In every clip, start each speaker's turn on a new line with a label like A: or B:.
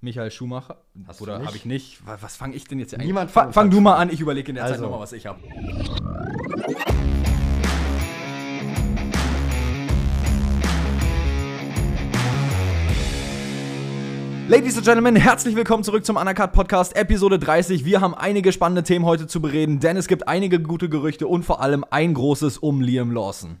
A: Michael Schumacher.
B: Hast
A: Oder habe ich nicht? Was, fange ich denn jetzt hier
B: Niemand uns
A: fang
B: hat
A: du mal an, ich überlege in der Zeit
B: Also.
A: nochmal, was ich habe. Ladies and Gentlemen, herzlich willkommen zurück zum Undercut Podcast, Episode 30. Wir haben einige spannende Themen heute zu bereden, denn es gibt einige gute Gerüchte und vor allem ein großes um Liam Lawson.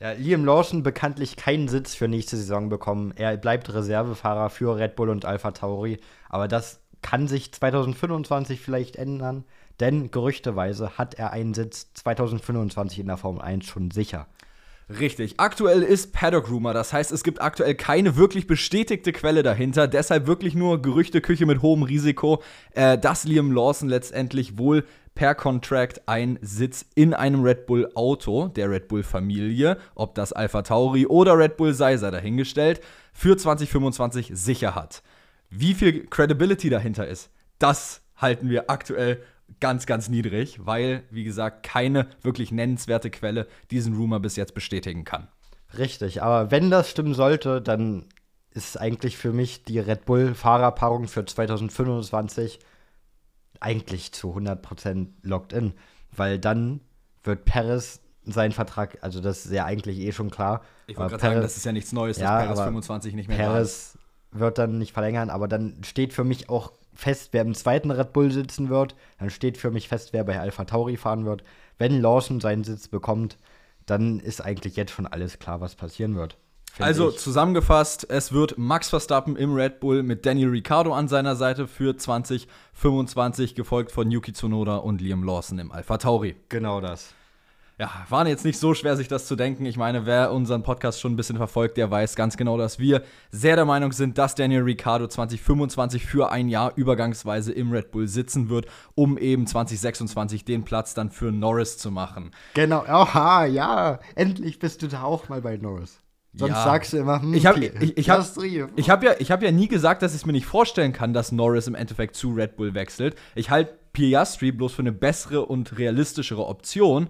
B: Ja, Liam Lawson bekanntlich keinen Sitz für nächste Saison bekommen. Er bleibt Reservefahrer für Red Bull und Alpha Tauri. Aber das kann sich 2025 vielleicht ändern, denn gerüchteweise hat er einen Sitz 2025 in der Formel 1 schon sicher.
A: Richtig. Aktuell ist Paddock Rumor, das heißt, es gibt aktuell keine wirklich bestätigte Quelle dahinter. Deshalb wirklich nur Gerüchteküche mit hohem Risiko, äh, dass Liam Lawson letztendlich wohl per Contract einen Sitz in einem Red Bull Auto der Red Bull Familie, ob das Alpha Tauri oder Red Bull sei, sei dahingestellt, für 2025 sicher hat. Wie viel Credibility dahinter ist, das halten wir aktuell ganz, ganz niedrig, weil, wie gesagt, keine wirklich nennenswerte Quelle diesen Rumor bis jetzt bestätigen kann.
B: Richtig, aber wenn das stimmen sollte, dann ist eigentlich für mich die Red Bull-Fahrerpaarung für 2025 eigentlich zu 100% locked in, weil dann wird Perez seinen Vertrag, also das ist ja eigentlich eh schon klar.
A: Ich wollte gerade sagen, das ist ja nichts Neues,
B: Ja,
A: dass
B: aber
A: 25 nicht mehr ist.
B: Perez wird dann nicht verlängern, aber dann steht für mich auch fest, wer im zweiten Red Bull sitzen wird. Dann steht für mich fest, wer bei Alpha Tauri fahren wird. Wenn Lawson seinen Sitz bekommt, dann ist eigentlich jetzt schon alles klar, was passieren wird.
A: Also
B: ich.
A: zusammengefasst, es wird Max Verstappen im Red Bull mit Daniel Ricciardo an seiner Seite für 2025, gefolgt von Yuki Tsunoda und Liam Lawson im Alpha Tauri.
B: genau das.
A: Ja, war jetzt nicht so schwer, sich das zu denken. Ich meine, wer unseren Podcast schon ein bisschen verfolgt, der weiß ganz genau, dass wir sehr der Meinung sind, dass Daniel Ricciardo 2025 für ein Jahr übergangsweise im Red Bull sitzen wird, um eben 2026 den Platz dann für Norris zu machen.
B: Genau, aha, ja. Endlich bist du da auch mal bei Norris. Sonst
A: Ja.
B: sagst du immer, hm,
A: Ich habe ich, ich hab, ich hab ja, ich hab ja nie gesagt, dass ich es mir nicht vorstellen kann, dass Norris im Endeffekt zu Red Bull wechselt. Ich halte Piastri bloß für eine bessere und realistischere Option,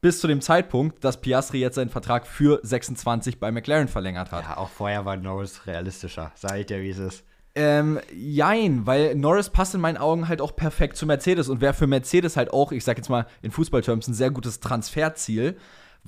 A: bis zu dem Zeitpunkt, dass Piastri jetzt seinen Vertrag für 26 bei McLaren verlängert hat.
B: Ja, auch vorher war Norris realistischer. Ich dir, wie es ist.
A: Ähm, jein, weil Norris passt in meinen Augen halt auch perfekt zu Mercedes und wäre für Mercedes halt auch, ich sag jetzt mal in Fußballterms, ein sehr gutes Transferziel,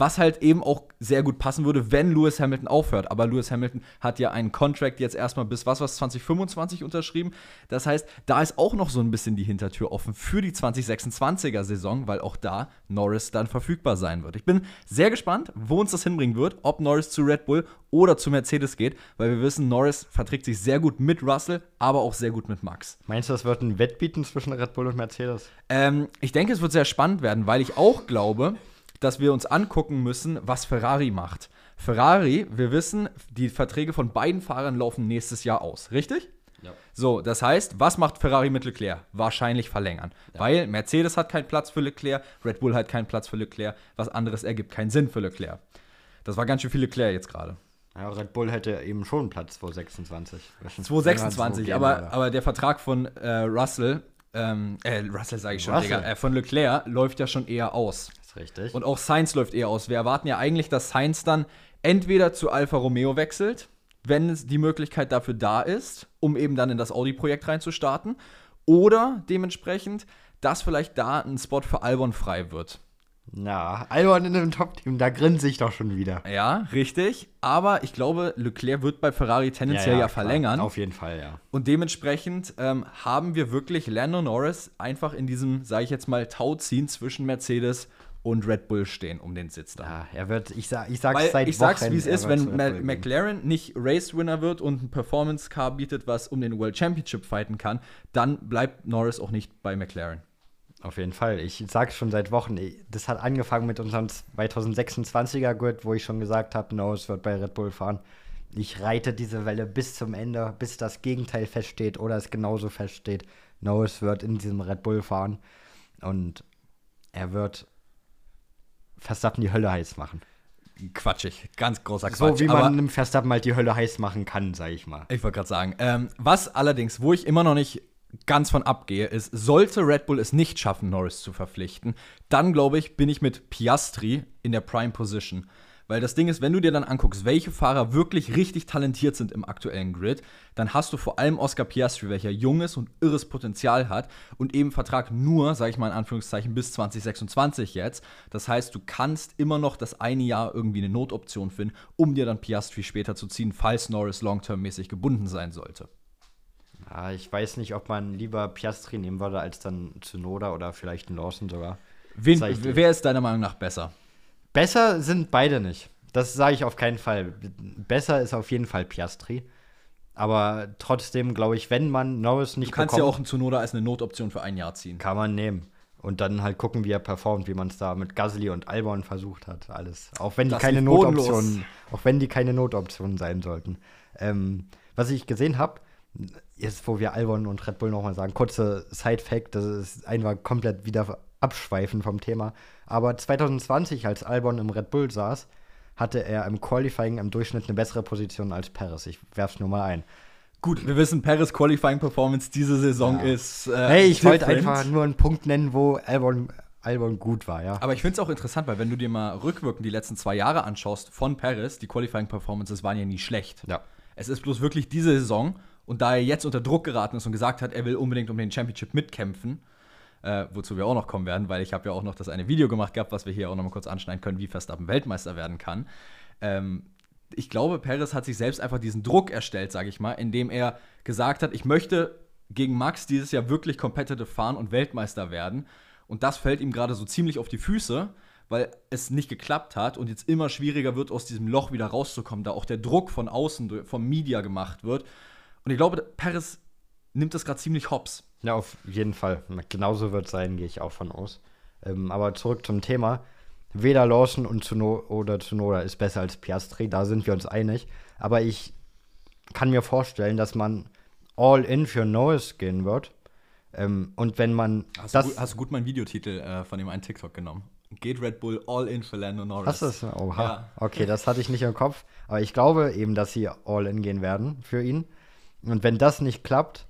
A: was halt eben auch sehr gut passen würde, wenn Lewis Hamilton aufhört. Aber Lewis Hamilton hat ja einen Contract jetzt erstmal bis was, was 2025 unterschrieben. Das heißt, da ist auch noch so ein bisschen die Hintertür offen für die 2026er Saison, weil auch da Norris dann verfügbar sein wird. Ich bin sehr gespannt, wo uns das hinbringen wird, ob Norris zu Red Bull oder zu Mercedes geht, weil wir wissen, Norris verträgt sich sehr gut mit Russell, aber auch sehr gut mit Max.
B: Meinst du, das wird ein Wettbieten zwischen Red Bull und Mercedes?
A: Ähm, ich denke, es wird sehr spannend werden, weil ich auch glaube, dass wir uns angucken müssen, was Ferrari macht. Ferrari, wir wissen, die Verträge von beiden Fahrern laufen nächstes Jahr aus, richtig?
B: Ja.
A: So, das heißt, was macht Ferrari mit Leclerc? Wahrscheinlich verlängern. Weil Mercedes hat keinen Platz für Leclerc, Red Bull hat keinen Platz für Leclerc, was anderes ergibt keinen Sinn für Leclerc. Das war ganz schön viel Leclerc jetzt gerade.
B: Ja, Red Bull hätte eben schon Platz 2026.
A: 226, aber, aber der Vertrag von äh, Russell, ähm, äh, Russell sage ich schon,
B: Russell.
A: Digga, äh, von Leclerc läuft ja schon eher aus.
B: Ist richtig.
A: Und auch Sainz läuft eher aus. Wir erwarten ja eigentlich, dass Sainz dann entweder zu Alfa Romeo wechselt, wenn es die Möglichkeit dafür da ist, um eben dann in das Audi-Projekt reinzustarten, oder dementsprechend, dass vielleicht da ein Spot für Albon frei wird.
B: Na, Albon in einem Top-Team, da grinse ich doch schon wieder.
A: Ja, richtig. Aber ich glaube, Leclerc wird bei Ferrari tendenziell ja,
B: klar.
A: verlängern.
B: Auf jeden Fall, ja.
A: Und dementsprechend ähm, haben wir wirklich Lando Norris einfach in diesem, sage ich jetzt mal, Tauziehen zwischen Mercedes und Red Bull stehen um den Sitz da.
B: Ja, er wird, ich, sag, ich sag's
A: Weil
B: seit
A: ich sag's, wie es ist, wenn. McLaren nicht Race-Winner wird und ein Performance-Car bietet, was um den World Championship fighten kann, dann bleibt Norris auch nicht bei McLaren.
B: Auf jeden Fall. Ich sag's schon seit Wochen. Das hat angefangen mit unserem 2026er Grid, wo ich schon gesagt habe, Norris wird bei Red Bull fahren. Ich reite diese Welle bis zum Ende, bis das Gegenteil feststeht oder es genauso feststeht. Norris wird in diesem Red Bull fahren und er wird Verstappen die Hölle heiß machen.
A: Quatschig, ganz großer Quatsch.
B: So wie man einem Verstappen halt die Hölle heiß machen kann, sag ich mal.
A: ich wollte gerade sagen, ähm, was allerdings, wo ich immer noch nicht ganz von abgehe, ist, sollte Red Bull es nicht schaffen, Norris zu verpflichten, dann glaube ich, bin ich mit Piastri in der Prime Position. Weil das Ding ist, wenn du dir dann anguckst, welche Fahrer wirklich richtig talentiert sind im aktuellen Grid, dann hast du vor allem Oscar Piastri, welcher junges und irres Potenzial hat und eben Vertrag nur, sage ich mal in Anführungszeichen, bis 2026 jetzt. Das heißt, du kannst immer noch das eine Jahr irgendwie eine Notoption finden, um dir dann Piastri später zu ziehen, falls Norris long-term-mäßig gebunden sein sollte.
B: Ja, ich weiß nicht, ob man lieber Piastri nehmen würde als dann Tsunoda oder vielleicht einen Lawson sogar.
A: Wen, wer ist deiner Meinung nach besser?
B: Besser sind beide nicht. Das sage ich auf keinen Fall. Besser ist auf jeden Fall Piastri. Aber trotzdem glaube ich, wenn man Norris nicht
A: Du kannst ja auch einen Tsunoda als eine Notoption für ein Jahr ziehen.
B: Kann man nehmen. Und dann halt gucken, wie er performt, wie man es da mit Gasly und Albon versucht hat, alles. Auch wenn die das keine Notoptionen, auch wenn die keine Notoptionen sein sollten. Ähm, was ich gesehen habe, jetzt wo wir Albon und Red Bull nochmal sagen, kurze Side-Fact, das ist einfach komplett wieder abschweifen vom Thema. Aber 2020, als Albon im Red Bull saß, hatte er im Qualifying im Durchschnitt eine bessere Position als Paris. Ich werf's nur mal ein.
A: Gut, wir wissen, Paris Qualifying Performance diese Saison ja. ist.
B: Äh, hey, ich wollte einfach nur einen Punkt nennen, wo Albon, Albon gut war, ja.
A: Aber ich finde es auch interessant, weil wenn du dir mal rückwirkend die letzten zwei Jahre anschaust von Paris, die Qualifying Performances waren ja nie schlecht.
B: Ja.
A: Es ist bloß wirklich diese Saison und da er jetzt unter Druck geraten ist und gesagt hat, er will unbedingt um den Championship mitkämpfen, äh, wozu wir auch noch kommen werden, weil ich habe ja auch noch das eine Video gemacht gehabt, was wir hier auch noch mal kurz anschneiden können, wie Verstappen Weltmeister werden kann. Ähm, ich glaube, Perez hat sich selbst einfach diesen Druck erstellt, sage ich mal, indem er gesagt hat, ich möchte gegen Max dieses Jahr wirklich competitive fahren und Weltmeister werden. Und das fällt ihm gerade so ziemlich auf die Füße, weil es nicht geklappt hat und jetzt immer schwieriger wird, aus diesem Loch wieder rauszukommen, da auch der Druck von außen, vom Media gemacht wird. Und ich glaube, Perez nimmt das gerade ziemlich hops.
B: Ja, auf jeden Fall. Genauso wird es sein, gehe ich auch von aus. Ähm, aber zurück zum Thema. Weder Lawson und Tsuno oder Tsunoda ist besser als Piastri, da sind wir uns einig. Aber ich kann mir vorstellen, dass man all in für Norris gehen wird. Ähm, und wenn man.
A: Hast, das du, gut, hast du gut meinen Videotitel äh, von dem einen TikTok genommen? Geht Red Bull all in für Lando Norris.
B: Hast du das? Oha. Ja. Okay, das hatte ich nicht im Kopf. Aber ich glaube eben, dass sie all in gehen werden für ihn. Und wenn das nicht klappt,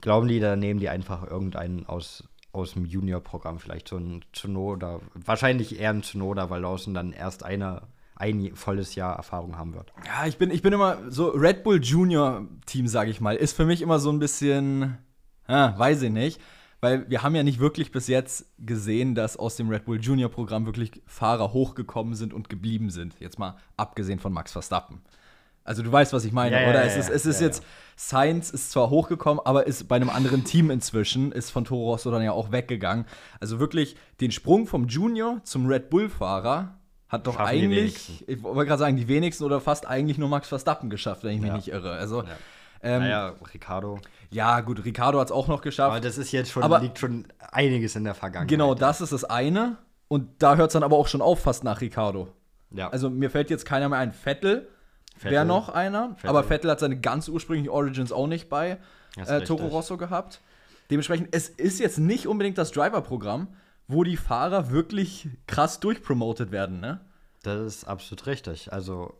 B: glauben die, dann nehmen die einfach irgendeinen aus, aus dem Junior-Programm, vielleicht so ein Tsunoda, wahrscheinlich eher ein Tsunoda, weil Lawson dann erst eine, ein volles Jahr Erfahrung haben wird.
A: Ja, ich bin, ich bin immer so Red Bull Junior Team, sage ich mal, ist für mich immer so ein bisschen, ja, weiß ich nicht, weil wir haben ja nicht wirklich bis jetzt gesehen, dass aus dem Red Bull Junior Programm wirklich Fahrer hochgekommen sind und geblieben sind. Jetzt mal abgesehen von Max Verstappen. Also du weißt, was ich meine, ja, oder? Ja, es ist, es ist jetzt, Science ist zwar hochgekommen, aber ist bei einem anderen Team inzwischen, ist von Toro Rosso dann ja auch weggegangen. Also wirklich den Sprung vom Junior zum Red Bull-Fahrer hat doch Schaffen eigentlich, ich wollte gerade sagen, die wenigsten oder fast eigentlich nur Max Verstappen geschafft, wenn ich mich nicht irre. Also,
B: ähm, naja, Ricardo.
A: Ja, gut, Ricardo hat es auch noch geschafft. Aber
B: das ist jetzt schon, aber, liegt schon einiges in der Vergangenheit.
A: Genau, das ist das eine. Und da hört es dann aber auch schon auf, fast nach Ricardo. Ja. Also mir fällt jetzt keiner mehr ein. Vettel Wäre noch einer, Vettel. aber Vettel hat seine ganz ursprünglichen Origins auch nicht bei äh, Toro Rosso gehabt. Dementsprechend, es ist jetzt nicht unbedingt das Driver-Programm, wo die Fahrer wirklich krass durchpromotet werden, ne?
B: Das ist absolut richtig. Also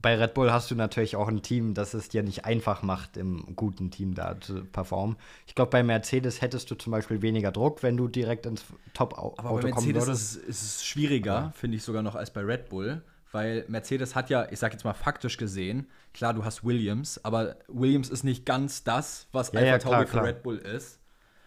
B: bei Red Bull hast du natürlich auch ein Team, das es dir nicht einfach macht, im guten Team da zu performen. Ich glaube, bei Mercedes hättest du zum Beispiel weniger Druck, wenn du direkt ins Top-Auto kommen würdest.
A: Aber bei Mercedes ist, ist es schwieriger, ja. finde ich sogar noch, als bei Red Bull weil Mercedes hat ja, ich sag jetzt mal faktisch gesehen, klar, du hast Williams, aber Williams ist nicht ganz das, was ja, Alpha ja, für Red Bull ist.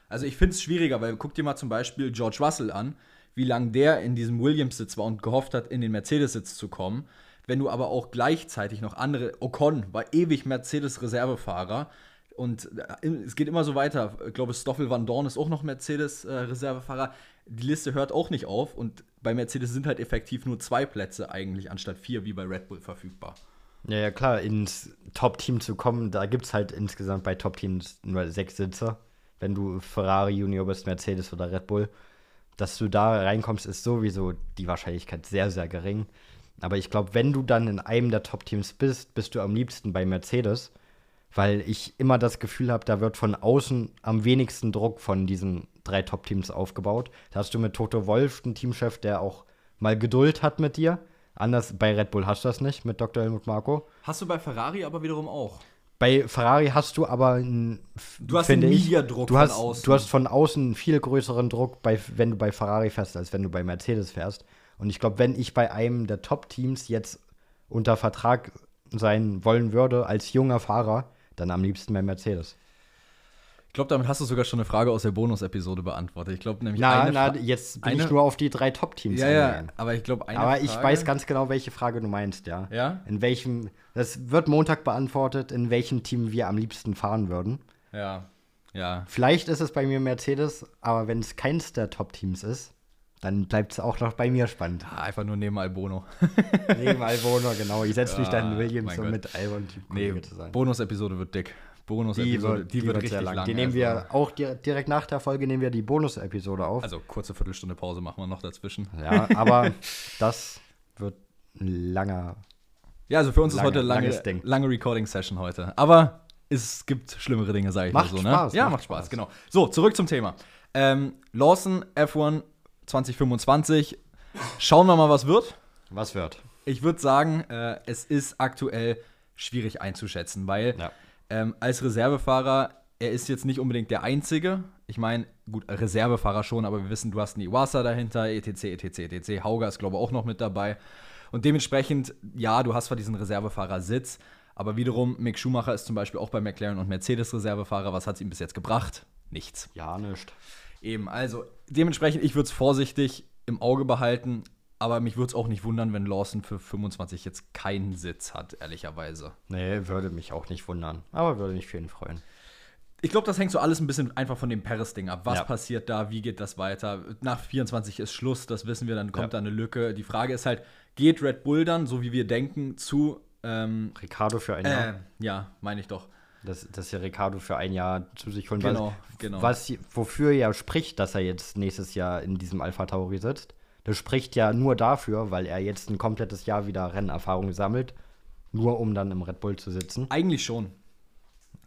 A: Also ich finde es schwieriger, weil guck dir mal zum Beispiel George Russell an, wie lange der in diesem Williams-Sitz war und gehofft hat, in den Mercedes-Sitz zu kommen. Wenn du aber auch gleichzeitig noch andere, Ocon war ewig Mercedes-Reservefahrer, und äh, es geht immer so weiter. Ich glaube, Stoffel Van Dorn ist auch noch Mercedes-Reservefahrer. Die Liste hört auch nicht auf. Und bei Mercedes sind halt effektiv nur zwei Plätze eigentlich anstatt vier wie bei Red Bull verfügbar.
B: Ja, ja, klar, ins Top-Team zu kommen, da gibt es halt insgesamt bei Top-Teams nur sechs Sitze. Wenn du Ferrari Junior bist, Mercedes oder Red Bull, dass du da reinkommst, ist sowieso die Wahrscheinlichkeit sehr, sehr gering. Aber ich glaube, wenn du dann in einem der Top-Teams bist, bist du am liebsten bei Mercedes, weil ich immer das Gefühl habe, da wird von außen am wenigsten Druck von diesen drei Top-Teams aufgebaut. Da hast du mit Toto Wolf einen Teamchef, der auch mal Geduld hat mit dir. Anders bei Red Bull hast du das nicht mit Dr. Helmut Marco.
A: Hast du bei Ferrari aber wiederum auch.
B: Bei Ferrari hast du aber einen,
A: du hast einen Mediadruck
B: du hast, von außen. Du hast von außen einen viel größeren Druck, bei, wenn du bei Ferrari fährst, als wenn du bei Mercedes fährst. Und ich glaube, wenn ich bei einem der Top-Teams jetzt unter Vertrag sein wollen würde als junger Fahrer, dann am liebsten bei Mercedes.
A: Ich glaube, damit hast du sogar schon eine Frage aus der Bonus-Episode beantwortet. Ich glaube nämlich
B: Na,
A: eine
B: na, jetzt bin
A: eine-
B: ich nur auf die drei Top-Teams
A: Ja, ja, aber ich glaube, eine
B: Aber ich
A: Frage-
B: weiß ganz genau, welche Frage du meinst, ja.
A: Ja?
B: In welchem, das wird Montag beantwortet, in welchem Team wir am liebsten fahren würden.
A: Ja. Ja.
B: Vielleicht ist es bei mir Mercedes, aber wenn es keins der Top-Teams ist, dann bleibt es auch noch bei mir spannend.
A: Ah, Einfach nur neben Albono.
B: Neben Albona, genau. Ich setze mich
A: Ah,
B: dann in Williams, um
A: Gott.
B: mit Albon
A: Nee,
B: zu sein.
A: Bonus-Episode wird dick.
B: Die
A: Bonus-Episode,
B: wird, die wird,
A: richtig
B: sehr lang.
A: lang.
B: Die nehmen
A: also-
B: wir auch di direkt nach der Folge nehmen wir die Bonus-Episode auf.
A: Also kurze Viertelstunde Pause machen wir noch dazwischen.
B: ja, aber das wird ein langer.
A: Ja, also für uns ist
B: Lange-
A: heute lange, lange Recording-Session heute. Aber es gibt schlimmere Dinge, sage ich
B: Macht
A: mal so. Ne?
B: Spaß,
A: Ja,
B: macht
A: macht Spaß,
B: Spaß.
A: genau. So, zurück zum Thema. Ähm, Lawson F1 2025. Schauen wir mal, was wird.
B: Was wird?
A: Ich würde sagen, äh, es ist aktuell schwierig einzuschätzen, weil
B: Ja.
A: ähm, als Reservefahrer, er ist jetzt nicht unbedingt der Einzige. Ich meine, gut, Reservefahrer schon, aber wir wissen, du hast einen Iwasa dahinter, etc., etc., etc. Hauger ist, glaube ich, auch noch mit dabei. Und dementsprechend, ja, du hast zwar diesen Reservefahrersitz, aber wiederum, Mick Schumacher ist zum Beispiel auch bei McLaren und Mercedes Reservefahrer. Was hat es ihm bis jetzt gebracht? Nichts.
B: Ja, nicht.
A: Eben, also dementsprechend, ich würde es vorsichtig im Auge behalten, aber mich würde es auch nicht wundern, wenn Lawson für 25 jetzt keinen Sitz hat, ehrlicherweise.
B: Nee, würde mich auch nicht wundern. Aber würde mich für ihn freuen.
A: Ich glaube, das hängt so alles ein bisschen einfach von dem Paris-Ding ab. Was
B: Ja.
A: passiert da? Wie geht das weiter? Nach 24 ist Schluss, das wissen wir, dann kommt
B: Ja.
A: da eine Lücke. Die Frage ist halt, geht Red Bull dann, so wie wir denken, zu. Ähm,
B: Ricardo für ein
A: äh,
B: Jahr.
A: ja, meine ich doch.
B: Dass, dass er Ricardo für ein Jahr zu sich holen
A: Genau,
B: was,
A: genau.
B: Was, wofür ja spricht, dass er jetzt nächstes Jahr in diesem Alpha Tauri sitzt. Das spricht ja nur dafür, weil er jetzt ein komplettes Jahr wieder Rennerfahrung sammelt, nur um dann im Red Bull zu sitzen.
A: Eigentlich schon.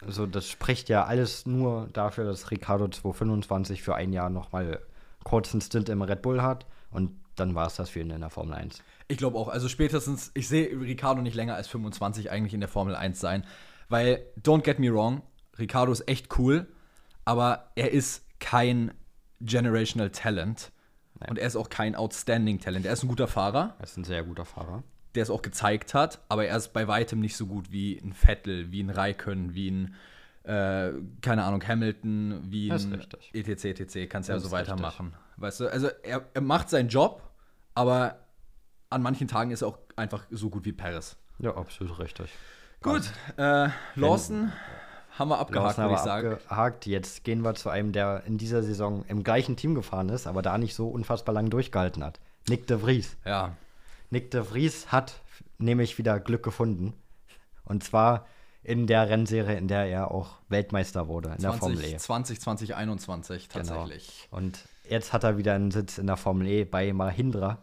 B: Also das spricht ja alles nur dafür, dass Ricardo 225 für ein Jahr nochmal kurzen Stint im Red Bull hat und dann war es das für ihn in der Formel 1.
A: Ich glaube auch. Also spätestens, ich sehe Ricardo nicht länger als 25 eigentlich in der Formel 1 sein. Weil, don't get me wrong, Ricardo ist echt cool, aber er ist kein Generational Talent. Und er ist auch kein Outstanding Talent. Er ist ein guter Fahrer,
B: Er ist ein sehr guter Fahrer.
A: der es auch gezeigt hat, aber er ist bei weitem nicht so gut wie ein Vettel, wie ein Raikön, wie ein, äh, keine Ahnung, Hamilton, wie ein etc. etc. Kannst ja so weitermachen. Weißt du, also er, er macht seinen Job, aber an manchen Tagen ist er auch einfach so gut wie Paris.
B: Ja, absolut richtig.
A: Gut, äh, Lawson haben wir abgehakt, würde ich sagen.
B: abgehakt. Jetzt gehen wir zu einem, der in dieser Saison im gleichen Team gefahren ist, aber da nicht so unfassbar lang durchgehalten hat. Nick de Vries.
A: Ja,
B: Nick de Vries hat nämlich wieder Glück gefunden. Und zwar in der Rennserie, in der er auch Weltmeister wurde, in der Formel E.
A: 20, 20, 2021
B: Genau.
A: tatsächlich.
B: Und jetzt hat er wieder einen Sitz in der Formel E bei Mahindra.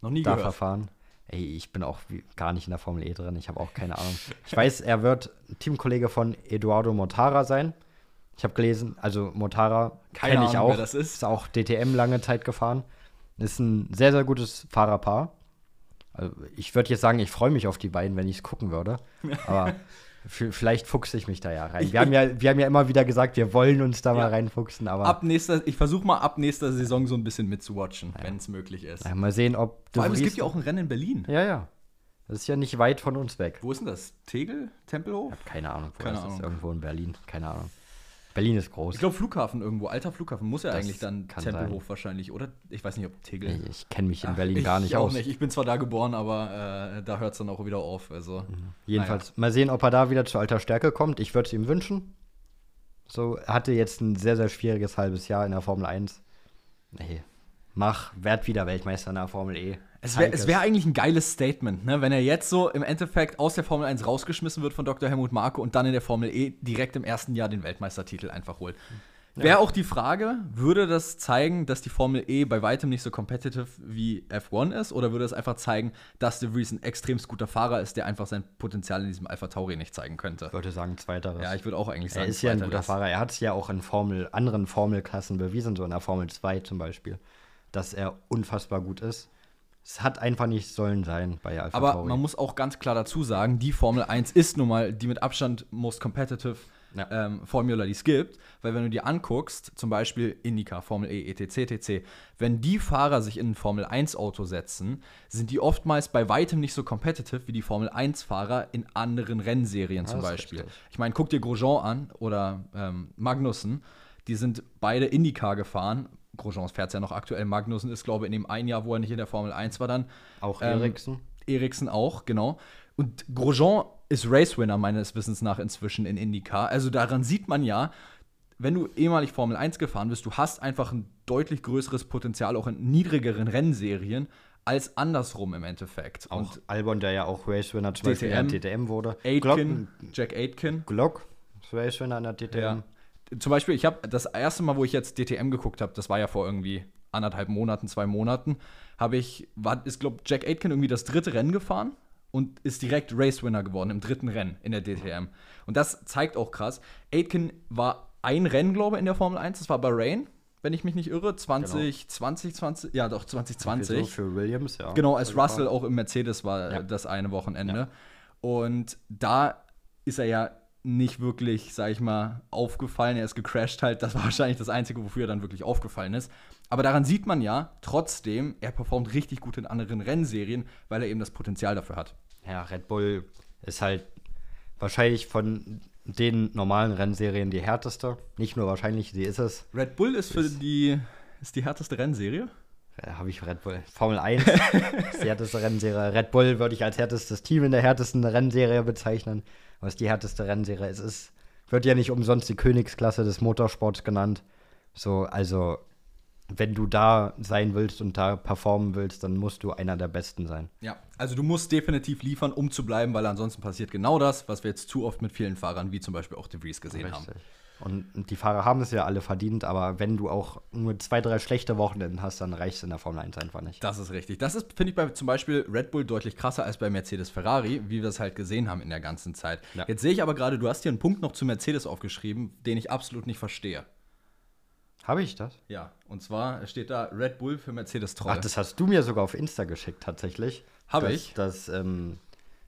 A: Noch nie
B: da
A: gehört.
B: verfahren. Ey, ich bin auch gar nicht in der Formel E drin. Ich habe auch keine Ahnung. Ich weiß, er wird Teamkollege von Eduardo Mortara sein. Ich habe gelesen, also Mortara kenne ich auch.
A: wer das ist.
B: Ist auch DTM lange Zeit gefahren. Ist ein sehr, sehr gutes Fahrerpaar. Also ich würde jetzt sagen, ich freue mich auf die beiden, wenn ich es gucken würde. Aber vielleicht fuchse ich mich da ja rein.
A: Ich-
B: Wir haben ja, wir haben ja immer wieder gesagt, wir wollen uns da
A: Ja.
B: mal reinfuchsen. Aber
A: Ab nächster, ich versuche mal ab nächster Saison so ein bisschen mitzuwatchen, wenn es möglich ist.
B: ja, mal sehen, ob
A: Vor allem, es gibt ja auch ein Rennen in Berlin.
B: Ja, ja. Das ist ja nicht weit von uns weg.
A: Wo ist denn das? Tegel? Tempelhof?
B: Keine Ahnung, wo
A: Keine
B: das ist.
A: Ahnung.
B: Irgendwo in Berlin. Keine Ahnung. Berlin ist groß.
A: Ich glaube Flughafen irgendwo, alter Flughafen muss ja
B: Das
A: eigentlich dann Tempelhof wahrscheinlich, oder? Ich weiß nicht, ob Tegel.
B: ich ich kenne mich in
A: Ach,
B: Berlin gar nicht
A: auch
B: aus.
A: Nicht. Ich bin zwar da geboren, aber äh, da hört es dann auch wieder auf. Also,
B: Jedenfalls, mal sehen, ob er da wieder zu alter Stärke kommt. Ich würde es ihm wünschen. So, er hatte jetzt ein sehr, sehr schwieriges halbes Jahr in der Formel 1. Nee, mach, werd wieder Weltmeister in der Formel E.
A: Es wäre wär eigentlich ein geiles Statement, ne? wenn er jetzt so im Endeffekt aus der Formel 1 rausgeschmissen wird von Dr. Helmut Marko und dann in der Formel E direkt im ersten Jahr den Weltmeistertitel einfach holt. Wäre auch die Frage, würde das zeigen, dass die Formel E bei weitem nicht so competitive wie F1 ist? Oder würde es einfach zeigen, dass De Vries ein extremst guter Fahrer ist, der einfach sein Potenzial in diesem Alpha Tauri nicht zeigen könnte?
B: Ich würde sagen, zweiteres.
A: Ja, ich würde auch eigentlich sagen,
B: er ist ja ein guter. Fahrer. Er hat es ja auch in Formel, anderen Formelklassen bewiesen, so in der Formel 2 zum Beispiel, dass er unfassbar gut ist. Es hat einfach nicht sollen sein bei Alpha
A: Aber
B: Tauri.
A: man muss auch ganz klar dazu sagen, die Formel 1 ist nun mal die mit Abstand most competitive
B: Ja.
A: ähm, Formula, die es gibt. Weil wenn du dir anguckst, zum Beispiel Indica, Formel E, etc., etc., wenn die Fahrer sich in ein Formel 1-Auto setzen, sind die oftmals bei weitem nicht so competitive wie die Formel 1-Fahrer in anderen Rennserien zum
B: das ist
A: Beispiel. Ich meine, guck dir Grosjean an oder ähm, Magnussen. Die sind beide Indycar gefahren. Grosjean fährt ja noch aktuell. Magnussen ist, glaube ich, in dem einen Jahr, wo er nicht in der Formel 1 war, dann.
B: Auch
A: Ähm,
B: Eriksen.
A: Eriksen auch, genau. Und Grosjean ist Race-Winner meines Wissens nach inzwischen in IndyCar. Also daran sieht man ja, wenn du ehemalig Formel 1 gefahren bist, du hast einfach ein deutlich größeres Potenzial auch in niedrigeren Rennserien als andersrum im Endeffekt.
B: Auch
A: Und
B: Albon, der ja auch Race-Winner zum Beispiel
A: DTM.
B: in der DTM wurde.
A: Aitken, Jack Aitken.
B: Glock, Glock Race-Winner in der DTM.
A: Ja. Zum Beispiel, ich habe das erste Mal, wo ich jetzt DTM geguckt habe, das war ja vor irgendwie anderthalb Monaten, zwei Monaten, habe ich, war, ist, glaube Jack Aitken irgendwie das dritte Rennen gefahren und ist direkt Race-Winner geworden im dritten Rennen in der DTM. Und das zeigt auch krass. Aitken war ein Rennen, glaube ich, in der Formel 1, das war Bahrain, wenn ich mich nicht irre, 2020, 20, ja doch, 2020.
B: Für, für Williams, ja.
A: Genau, als Russell auch im Mercedes war
B: Ja.
A: das eine Wochenende.
B: Ja.
A: Und da ist er ja nicht wirklich, sag ich mal, aufgefallen. Er ist gecrashed halt. Das war wahrscheinlich das Einzige, wofür er dann wirklich aufgefallen ist. Aber daran sieht man ja, trotzdem, er performt richtig gut in anderen Rennserien, weil er eben das Potenzial dafür hat.
B: Ja, Red Bull ist halt wahrscheinlich von den normalen Rennserien die härteste. Nicht nur wahrscheinlich, sie ist es.
A: Red Bull ist für die, ist die härteste Rennserie.
B: Äh, Habe ich Red Bull. Formel 1 ist die härteste Rennserie. Red Bull würde ich als härtestes Team in der härtesten Rennserie bezeichnen. Was die härteste Rennserie ist, ist, wird ja nicht umsonst die Königsklasse des Motorsports genannt. So, also, wenn du da sein willst und da performen willst, dann musst du einer der Besten sein.
A: Ja, also du musst definitiv liefern, um zu bleiben, weil ansonsten passiert genau das, was wir jetzt zu oft mit vielen Fahrern, wie zum Beispiel auch De Vries, gesehen haben.
B: Und die Fahrer haben es ja alle verdient, aber wenn du auch nur zwei, drei schlechte Wochenenden hast, dann reicht es in der Formel 1 einfach nicht.
A: Das ist richtig. Das ist, finde ich, bei zum Beispiel Red Bull deutlich krasser als bei Mercedes Ferrari, wie wir es halt gesehen haben in der ganzen Zeit.
B: Ja.
A: Jetzt sehe ich aber gerade, du hast hier einen Punkt noch zu Mercedes aufgeschrieben, den ich absolut nicht verstehe.
B: Habe ich das?
A: Ja, und zwar steht da Red Bull für Mercedes Troll.
B: Ach, das hast du mir sogar auf Insta geschickt, tatsächlich.
A: Hab
B: dass,
A: ich?
B: Dass ähm,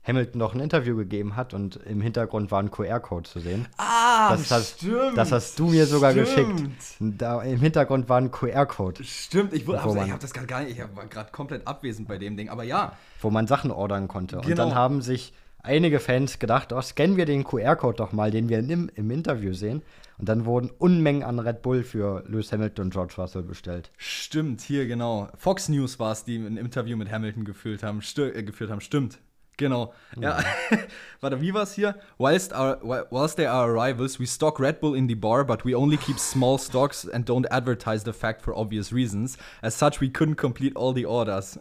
B: Hamilton noch ein Interview gegeben hat und im Hintergrund war ein QR-Code zu sehen.
A: ah,
B: Das hast, das hast du mir sogar
A: Stimmt.
B: geschickt. Da, Im Hintergrund war ein QR-Code,
A: Stimmt, ich, wusste-
B: Wo
A: ich
B: man-
A: habe das gerade gar nicht, ich war gerade komplett abwesend bei dem Ding, aber ja,
B: wo man Sachen ordern konnte. Und
A: Genau.
B: dann haben sich einige Fans gedacht, oh, scannen wir den QR-Code doch mal, den wir im, im Interview sehen. Und dann wurden Unmengen an Red Bull für Lewis Hamilton und George Russell bestellt.
A: Stimmt, hier genau. Fox News war es, die ein Interview mit Hamilton geführt haben. Sti äh, geführt haben. Stimmt. Genau. Ja. Warte, wie war es hier? Whilst, our, whi- whilst they are arrivals, we stock Red Bull in the bar, but we only keep small stocks and don't advertise the fact for obvious reasons. As such, we couldn't complete all the orders.